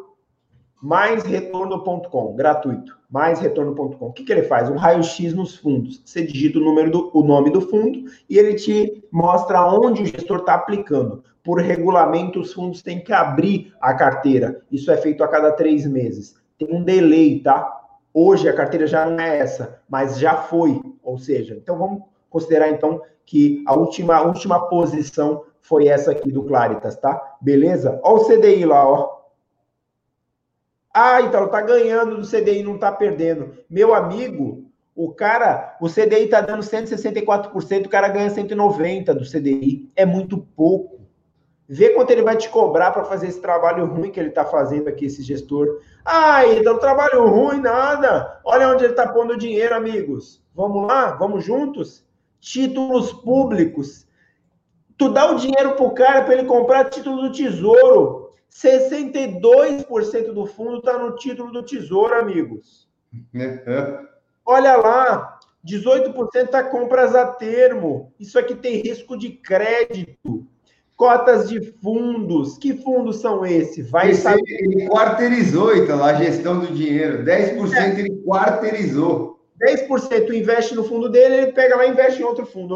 maisretorno.com, gratuito. Maisretorno.com. O que, que ele faz? Um raio-x nos fundos. Você digita o, número do, o nome do fundo e ele te mostra onde o gestor está aplicando. Por regulamento, os fundos têm que abrir a carteira. Isso é feito a cada três meses. Tem um delay, tá? Hoje a carteira já não é essa, mas já foi. Ou seja, então vamos considerar então que a última, a última posição foi essa aqui do Claritas, tá? Beleza? Ó o CDI lá, ó. Ah, então tá ganhando do CDI, não tá perdendo. Meu amigo, o cara, o CDI tá dando 164%, o cara ganha 190 do CDI. É muito pouco. Vê quanto ele vai te cobrar para fazer esse trabalho ruim que ele tá fazendo aqui, esse gestor. Ah, então trabalho ruim, nada. Olha onde ele tá pondo dinheiro, amigos. Vamos lá? Vamos juntos? Títulos públicos Tu dá o dinheiro pro cara para ele comprar título do Tesouro. 62% do fundo está no título do Tesouro, amigos. Olha lá, 18% tá compras a termo. Isso aqui tem risco de crédito. Cotas de fundos. Que fundos são esses? Vai Esse saber. Ele quarteirizou, então, a gestão do dinheiro. 10% é. ele quarteirizou. 10% investe no fundo dele, ele pega lá e investe em outro fundo.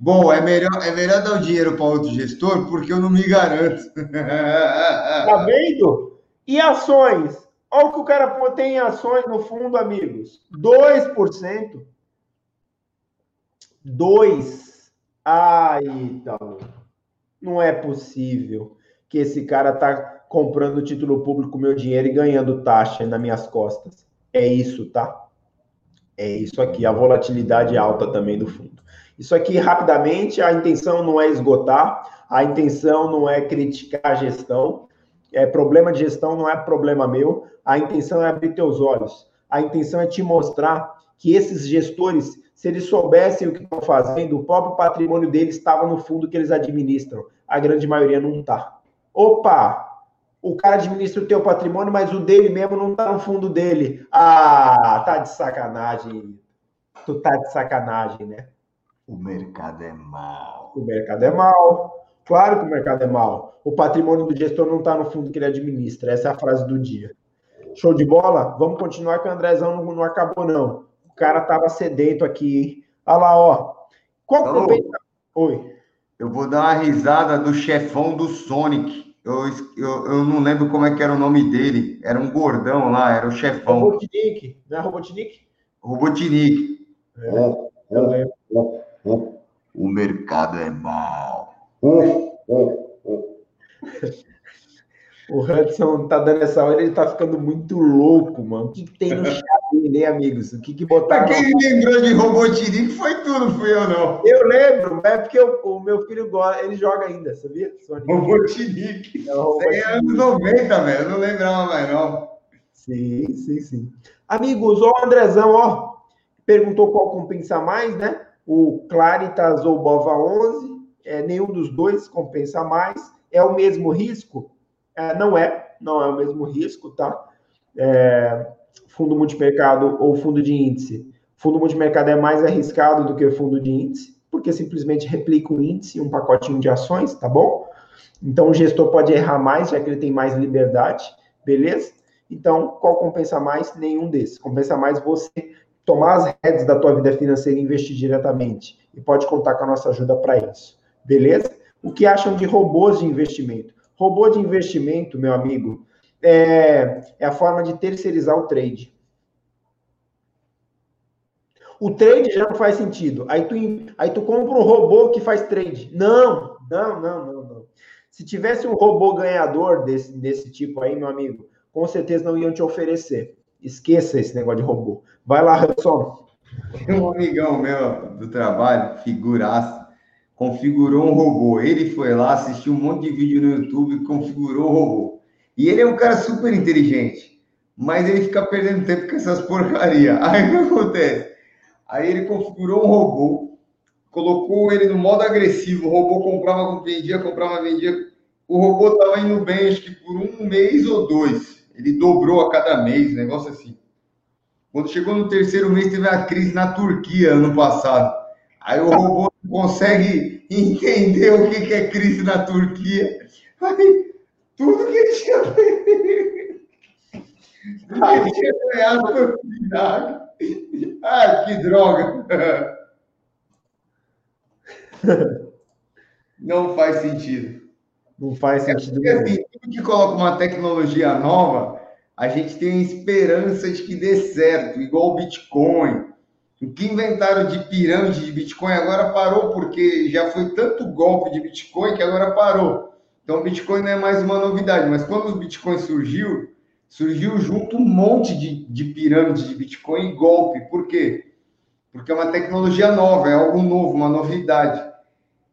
Bom, é melhor, é melhor dar o dinheiro para outro gestor, porque eu não me garanto. Tá vendo? E ações? Olha o que o cara tem em ações no fundo, amigos. 2%. 2%. Ai, então. Não é possível que esse cara tá comprando título público meu dinheiro e ganhando taxa nas minhas costas. É isso, tá? É isso aqui, a volatilidade alta também do fundo. Isso aqui, rapidamente, a intenção não é esgotar, a intenção não é criticar a gestão, é problema de gestão não é problema meu, a intenção é abrir teus olhos, a intenção é te mostrar que esses gestores, se eles soubessem o que estão fazendo, o próprio patrimônio deles estava no fundo que eles administram, a grande maioria não está. Opa, o cara administra o teu patrimônio, mas o dele mesmo não tá no fundo dele. Ah, tá de sacanagem. Tu tá de sacanagem, né? O mercado é mau. O mercado é mal. Claro que o mercado é mal. O patrimônio do gestor não está no fundo que ele administra. Essa é a frase do dia. Show de bola? Vamos continuar que o Andrezão não, não acabou, não. O cara tava sedento aqui, hein? Olha lá, ó. Qual compensa... Oi. Eu vou dar uma risada do chefão do Sonic. Eu, eu, eu não lembro como é que era o nome dele. Era um gordão lá, era o chefão. Robotnik, não é Robotnik? Robotnik. É, oh, oh, oh, oh, O mercado é mau. Oh, oh, oh. O Hudson tá dando essa hora, ele tá ficando muito louco, mano. O que, que tem no chat dele, amigos? O que que botaram? Quem me lembrou de Robotnik foi tudo, fui eu não. Eu lembro, é porque eu, o meu filho gosta, ele joga ainda, sabia? Robotnik. É Robotnik. é anos 90, velho, eu não lembrava mais não. Sim, sim, sim. Amigos, o Andrezão, ó, perguntou qual compensa mais, né? O Claritas ou Bova 11, é, nenhum dos dois compensa mais. É o mesmo risco? É, não é, não é o mesmo risco, tá? É, fundo multimercado ou fundo de índice. Fundo multimercado é mais arriscado do que fundo de índice, porque simplesmente replica o índice, um pacotinho de ações, tá bom? Então o gestor pode errar mais, já que ele tem mais liberdade, beleza? Então, qual compensa mais? Nenhum desses. Compensa mais você tomar as redes da tua vida financeira e investir diretamente. E pode contar com a nossa ajuda para isso. Beleza? O que acham de robôs de investimento? Robô de investimento, meu amigo, é, é a forma de terceirizar o trade. O trade já não faz sentido. Aí tu, aí tu compra um robô que faz trade. Não, não, não, não, não. Se tivesse um robô ganhador desse, desse tipo aí, meu amigo, com certeza não iam te oferecer. Esqueça esse negócio de robô. Vai lá, Hudson. Tem um amigão meu do trabalho, figuraça, configurou um robô. Ele foi lá, assistiu um monte de vídeo no YouTube e configurou o robô. E ele é um cara super inteligente, mas ele fica perdendo tempo com essas porcarias. Aí o que acontece? Aí ele configurou um robô, colocou ele no modo agressivo, o robô comprava, vendia, comprava, vendia. O robô estava indo bem, acho que por um mês ou dois. Ele dobrou a cada mês, negócio assim. Quando chegou no terceiro mês, teve a crise na Turquia ano passado. Aí o robô consegue entender o que é crise na Turquia. Aí, tudo que ele tinha Aí tinha ganhado foi Ai, que droga! Não faz sentido. Não faz sentido. É porque, assim, tudo que coloca uma tecnologia nova, a gente tem esperança de que dê certo, igual o Bitcoin o que inventaram de pirâmide de Bitcoin agora parou, porque já foi tanto golpe de Bitcoin que agora parou. Então, o Bitcoin não é mais uma novidade, mas quando o Bitcoin surgiu, surgiu junto um monte de, de pirâmide de Bitcoin e golpe. Por quê? Porque é uma tecnologia nova, é algo novo, uma novidade.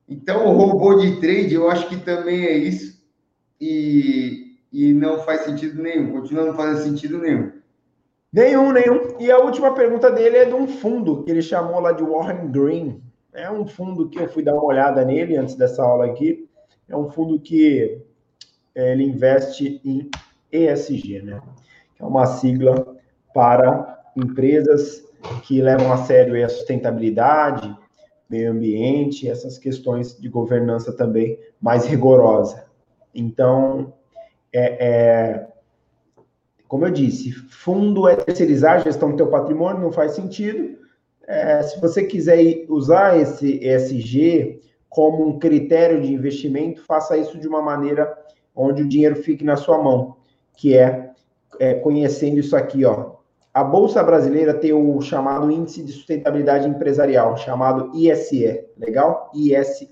Então, o robô de trade, eu acho que também é isso. E, e não faz sentido nenhum, continua não fazendo sentido nenhum. Nenhum, nenhum. E a última pergunta dele é de um fundo que ele chamou lá de Warren Green. É um fundo que eu fui dar uma olhada nele antes dessa aula aqui. É um fundo que é, ele investe em ESG, né? Que é uma sigla para empresas que levam a sério a sustentabilidade, meio ambiente, essas questões de governança também mais rigorosa. Então, é, é como eu disse, fundo é terceirizar a gestão do teu patrimônio, não faz sentido. É, se você quiser usar esse ESG como um critério de investimento, faça isso de uma maneira onde o dinheiro fique na sua mão, que é, é conhecendo isso aqui, ó. A Bolsa Brasileira tem o chamado Índice de Sustentabilidade Empresarial, chamado ISE, legal? ISE.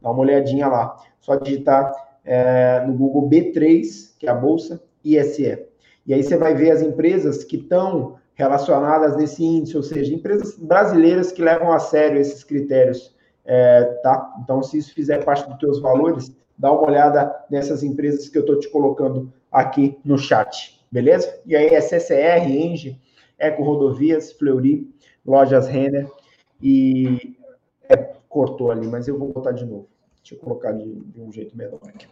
Dá uma olhadinha lá. Só digitar é, no Google B3, que é a Bolsa, ISE. E aí você vai ver as empresas que estão relacionadas nesse índice, ou seja, empresas brasileiras que levam a sério esses critérios, é, tá? Então, se isso fizer parte dos teus valores, dá uma olhada nessas empresas que eu estou te colocando aqui no chat, beleza? E aí CCR, Enge, Eco Rodovias, Fleury, Lojas Renner e é, cortou ali, mas eu vou botar de novo. Deixa eu colocar de, de um jeito melhor aqui.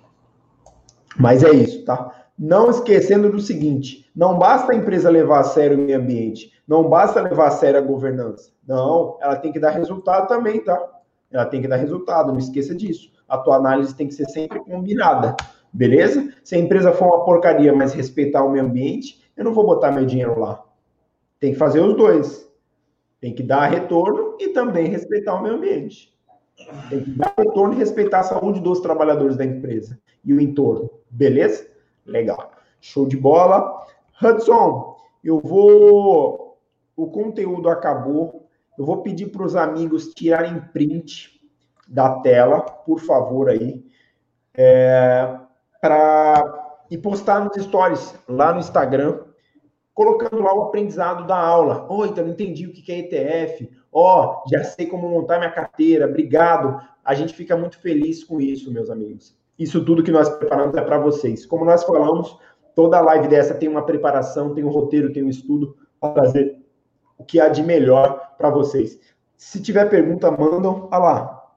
Mas é isso, tá? Não esquecendo do seguinte: não basta a empresa levar a sério o meio ambiente, não basta levar a sério a governança. Não, ela tem que dar resultado também, tá? ela tem que dar resultado, não esqueça disso. A tua análise tem que ser sempre combinada, beleza? Se a empresa for uma porcaria, mas respeitar o meio ambiente, eu não vou botar meu dinheiro lá. Tem que fazer os dois. Tem que dar retorno e também respeitar o meio ambiente. Tem que dar retorno e respeitar a saúde dos trabalhadores da empresa e o entorno. Beleza? Legal. Show de bola. Hudson, eu vou. O conteúdo acabou. Eu vou pedir para os amigos tirarem print da tela, por favor, aí. É, para e postar nos stories lá no Instagram colocando lá o aprendizado da aula. Oi, então não entendi o que é ETF. Ó, oh, já sei como montar minha carteira. Obrigado. A gente fica muito feliz com isso, meus amigos. Isso tudo que nós preparamos é para vocês. Como nós falamos, toda live dessa tem uma preparação, tem um roteiro, tem um estudo para trazer o que há de melhor para vocês. Se tiver pergunta, mandam. Olha lá.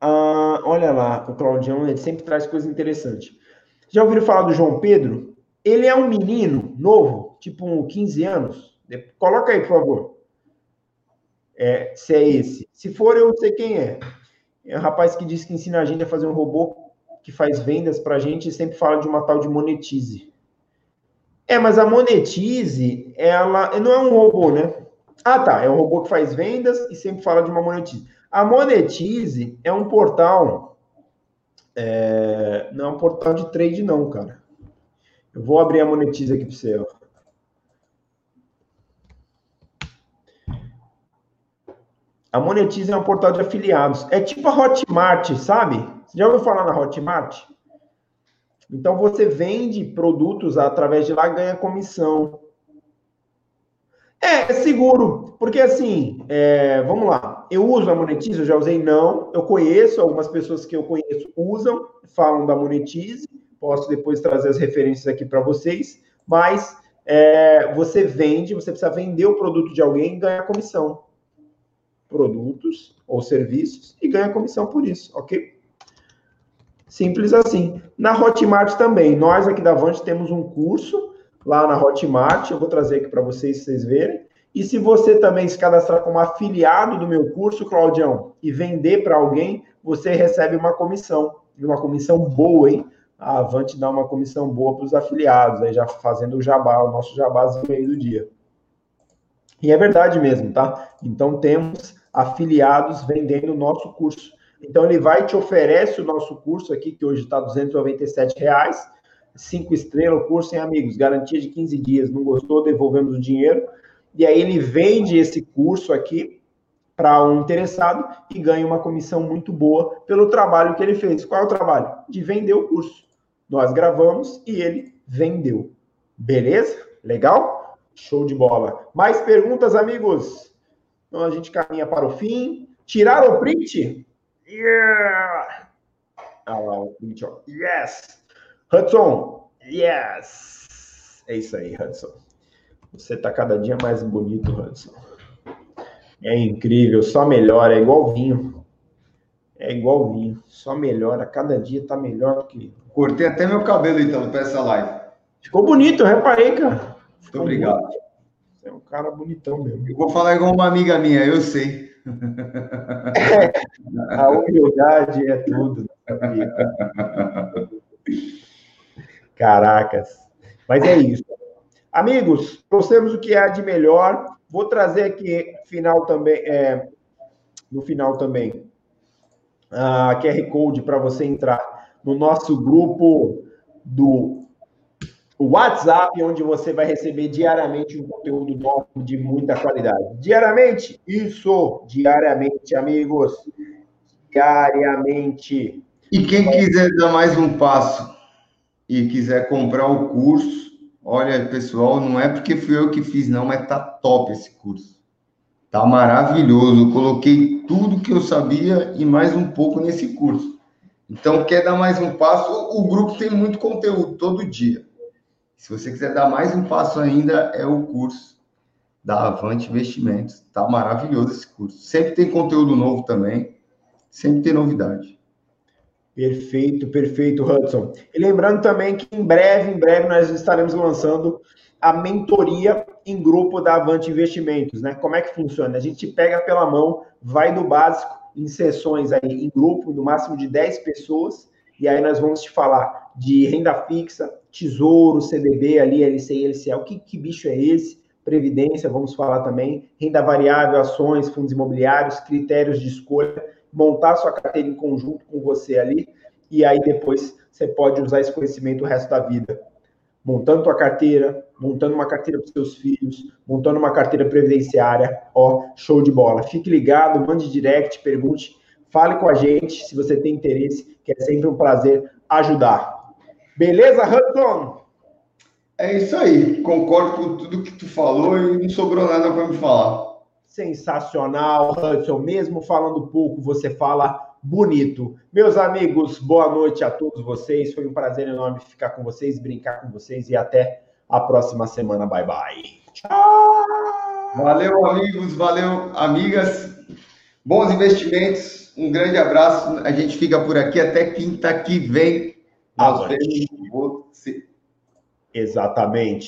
Ah, olha lá, o Claudião, ele sempre traz coisa interessante. Já ouviram falar do João Pedro? Ele é um menino novo, tipo um 15 anos. Coloca aí, por favor. É, se é esse. Se for, eu sei quem é. É um rapaz que diz que ensina a gente a fazer um robô que faz vendas para a gente e sempre fala de uma tal de Monetize. É, mas a Monetize, ela não é um robô, né? Ah, tá. É um robô que faz vendas e sempre fala de uma Monetize. A Monetize é um portal. É, não é um portal de trade, não, cara. Eu vou abrir a monetiza aqui para você. A Monetize é um portal de afiliados. É tipo a Hotmart, sabe? Você já ouviu falar na Hotmart? Então você vende produtos através de lá ganha comissão. É, é seguro, porque assim, é, vamos lá. Eu uso a Monetize, eu já usei não. Eu conheço algumas pessoas que eu conheço usam, falam da Monetize posso depois trazer as referências aqui para vocês, mas é, você vende, você precisa vender o produto de alguém e ganhar comissão. Produtos ou serviços e ganha comissão por isso, ok? Simples assim. Na Hotmart também, nós aqui da Avante temos um curso lá na Hotmart, eu vou trazer aqui para vocês, vocês verem. E se você também se cadastrar como afiliado do meu curso, Claudião, e vender para alguém, você recebe uma comissão. E uma comissão boa, hein? A Avante dá uma comissão boa para os afiliados, aí já fazendo o jabá, o nosso jabazinho aí do dia. E é verdade mesmo, tá? Então temos afiliados vendendo o nosso curso. Então ele vai te oferece o nosso curso aqui, que hoje está R$ reais, cinco estrelas, curso em amigos, garantia de 15 dias. Não gostou, devolvemos o dinheiro. E aí ele vende esse curso aqui para um interessado e ganha uma comissão muito boa pelo trabalho que ele fez. Qual é o trabalho? De vender o curso. Nós gravamos e ele vendeu. Beleza? Legal? Show de bola. Mais perguntas, amigos? Então a gente caminha para o fim. Tiraram o print? Yeah! Ah lá, o print, ó. Yes! Hudson, yes! É isso aí, Hudson. Você tá cada dia mais bonito, Hudson. É incrível, só melhora, é igual vinho. É igual vinho, só melhora, cada dia tá melhor do que Cortei até meu cabelo, então, para essa live. Ficou bonito, eu reparei, cara. Ficou Muito obrigado. Bonito. Você é um cara bonitão mesmo. Eu vou falar igual uma amiga minha, eu sei. É, a humildade é tudo. Caracas. Mas é isso. Amigos, trouxemos o que há de melhor. Vou trazer aqui final também, é, no final também, a QR Code para você entrar no nosso grupo do WhatsApp, onde você vai receber diariamente um conteúdo novo de muita qualidade. Diariamente? Isso, diariamente, amigos. Diariamente. E quem quiser dar mais um passo e quiser comprar o curso, olha, pessoal, não é porque fui eu que fiz, não, mas tá top esse curso. Tá maravilhoso. Eu coloquei tudo que eu sabia e mais um pouco nesse curso. Então, quer dar mais um passo? O grupo tem muito conteúdo todo dia. Se você quiser dar mais um passo ainda, é o curso da Avante Investimentos. Tá maravilhoso esse curso. Sempre tem conteúdo novo também, sempre tem novidade. Perfeito, perfeito, Hudson. E lembrando também que em breve, em breve, nós estaremos lançando a mentoria em grupo da Avante Investimentos, né? Como é que funciona? A gente pega pela mão, vai do básico em sessões aí em grupo, no máximo de 10 pessoas, e aí nós vamos te falar de renda fixa, tesouro, CDB ali, LCI, LCL, que, que bicho é esse? Previdência, vamos falar também, renda variável, ações, fundos imobiliários, critérios de escolha, montar sua carteira em conjunto com você ali, e aí depois você pode usar esse conhecimento o resto da vida. Montando tua carteira, montando uma carteira para seus filhos, montando uma carteira previdenciária, ó, show de bola. Fique ligado, mande direct, pergunte, fale com a gente se você tem interesse, que é sempre um prazer ajudar. Beleza, Hudson? É isso aí, concordo com tudo que tu falou e não sobrou nada para me falar. Sensacional, Hudson. Mesmo falando pouco, você fala bonito. Meus amigos, boa noite a todos vocês. Foi um prazer enorme ficar com vocês, brincar com vocês e até a próxima semana. Bye bye. Tchau. Valeu, amigos, valeu, amigas. Bons investimentos. Um grande abraço. A gente fica por aqui até quinta que vem. Nós vemos você. Exatamente.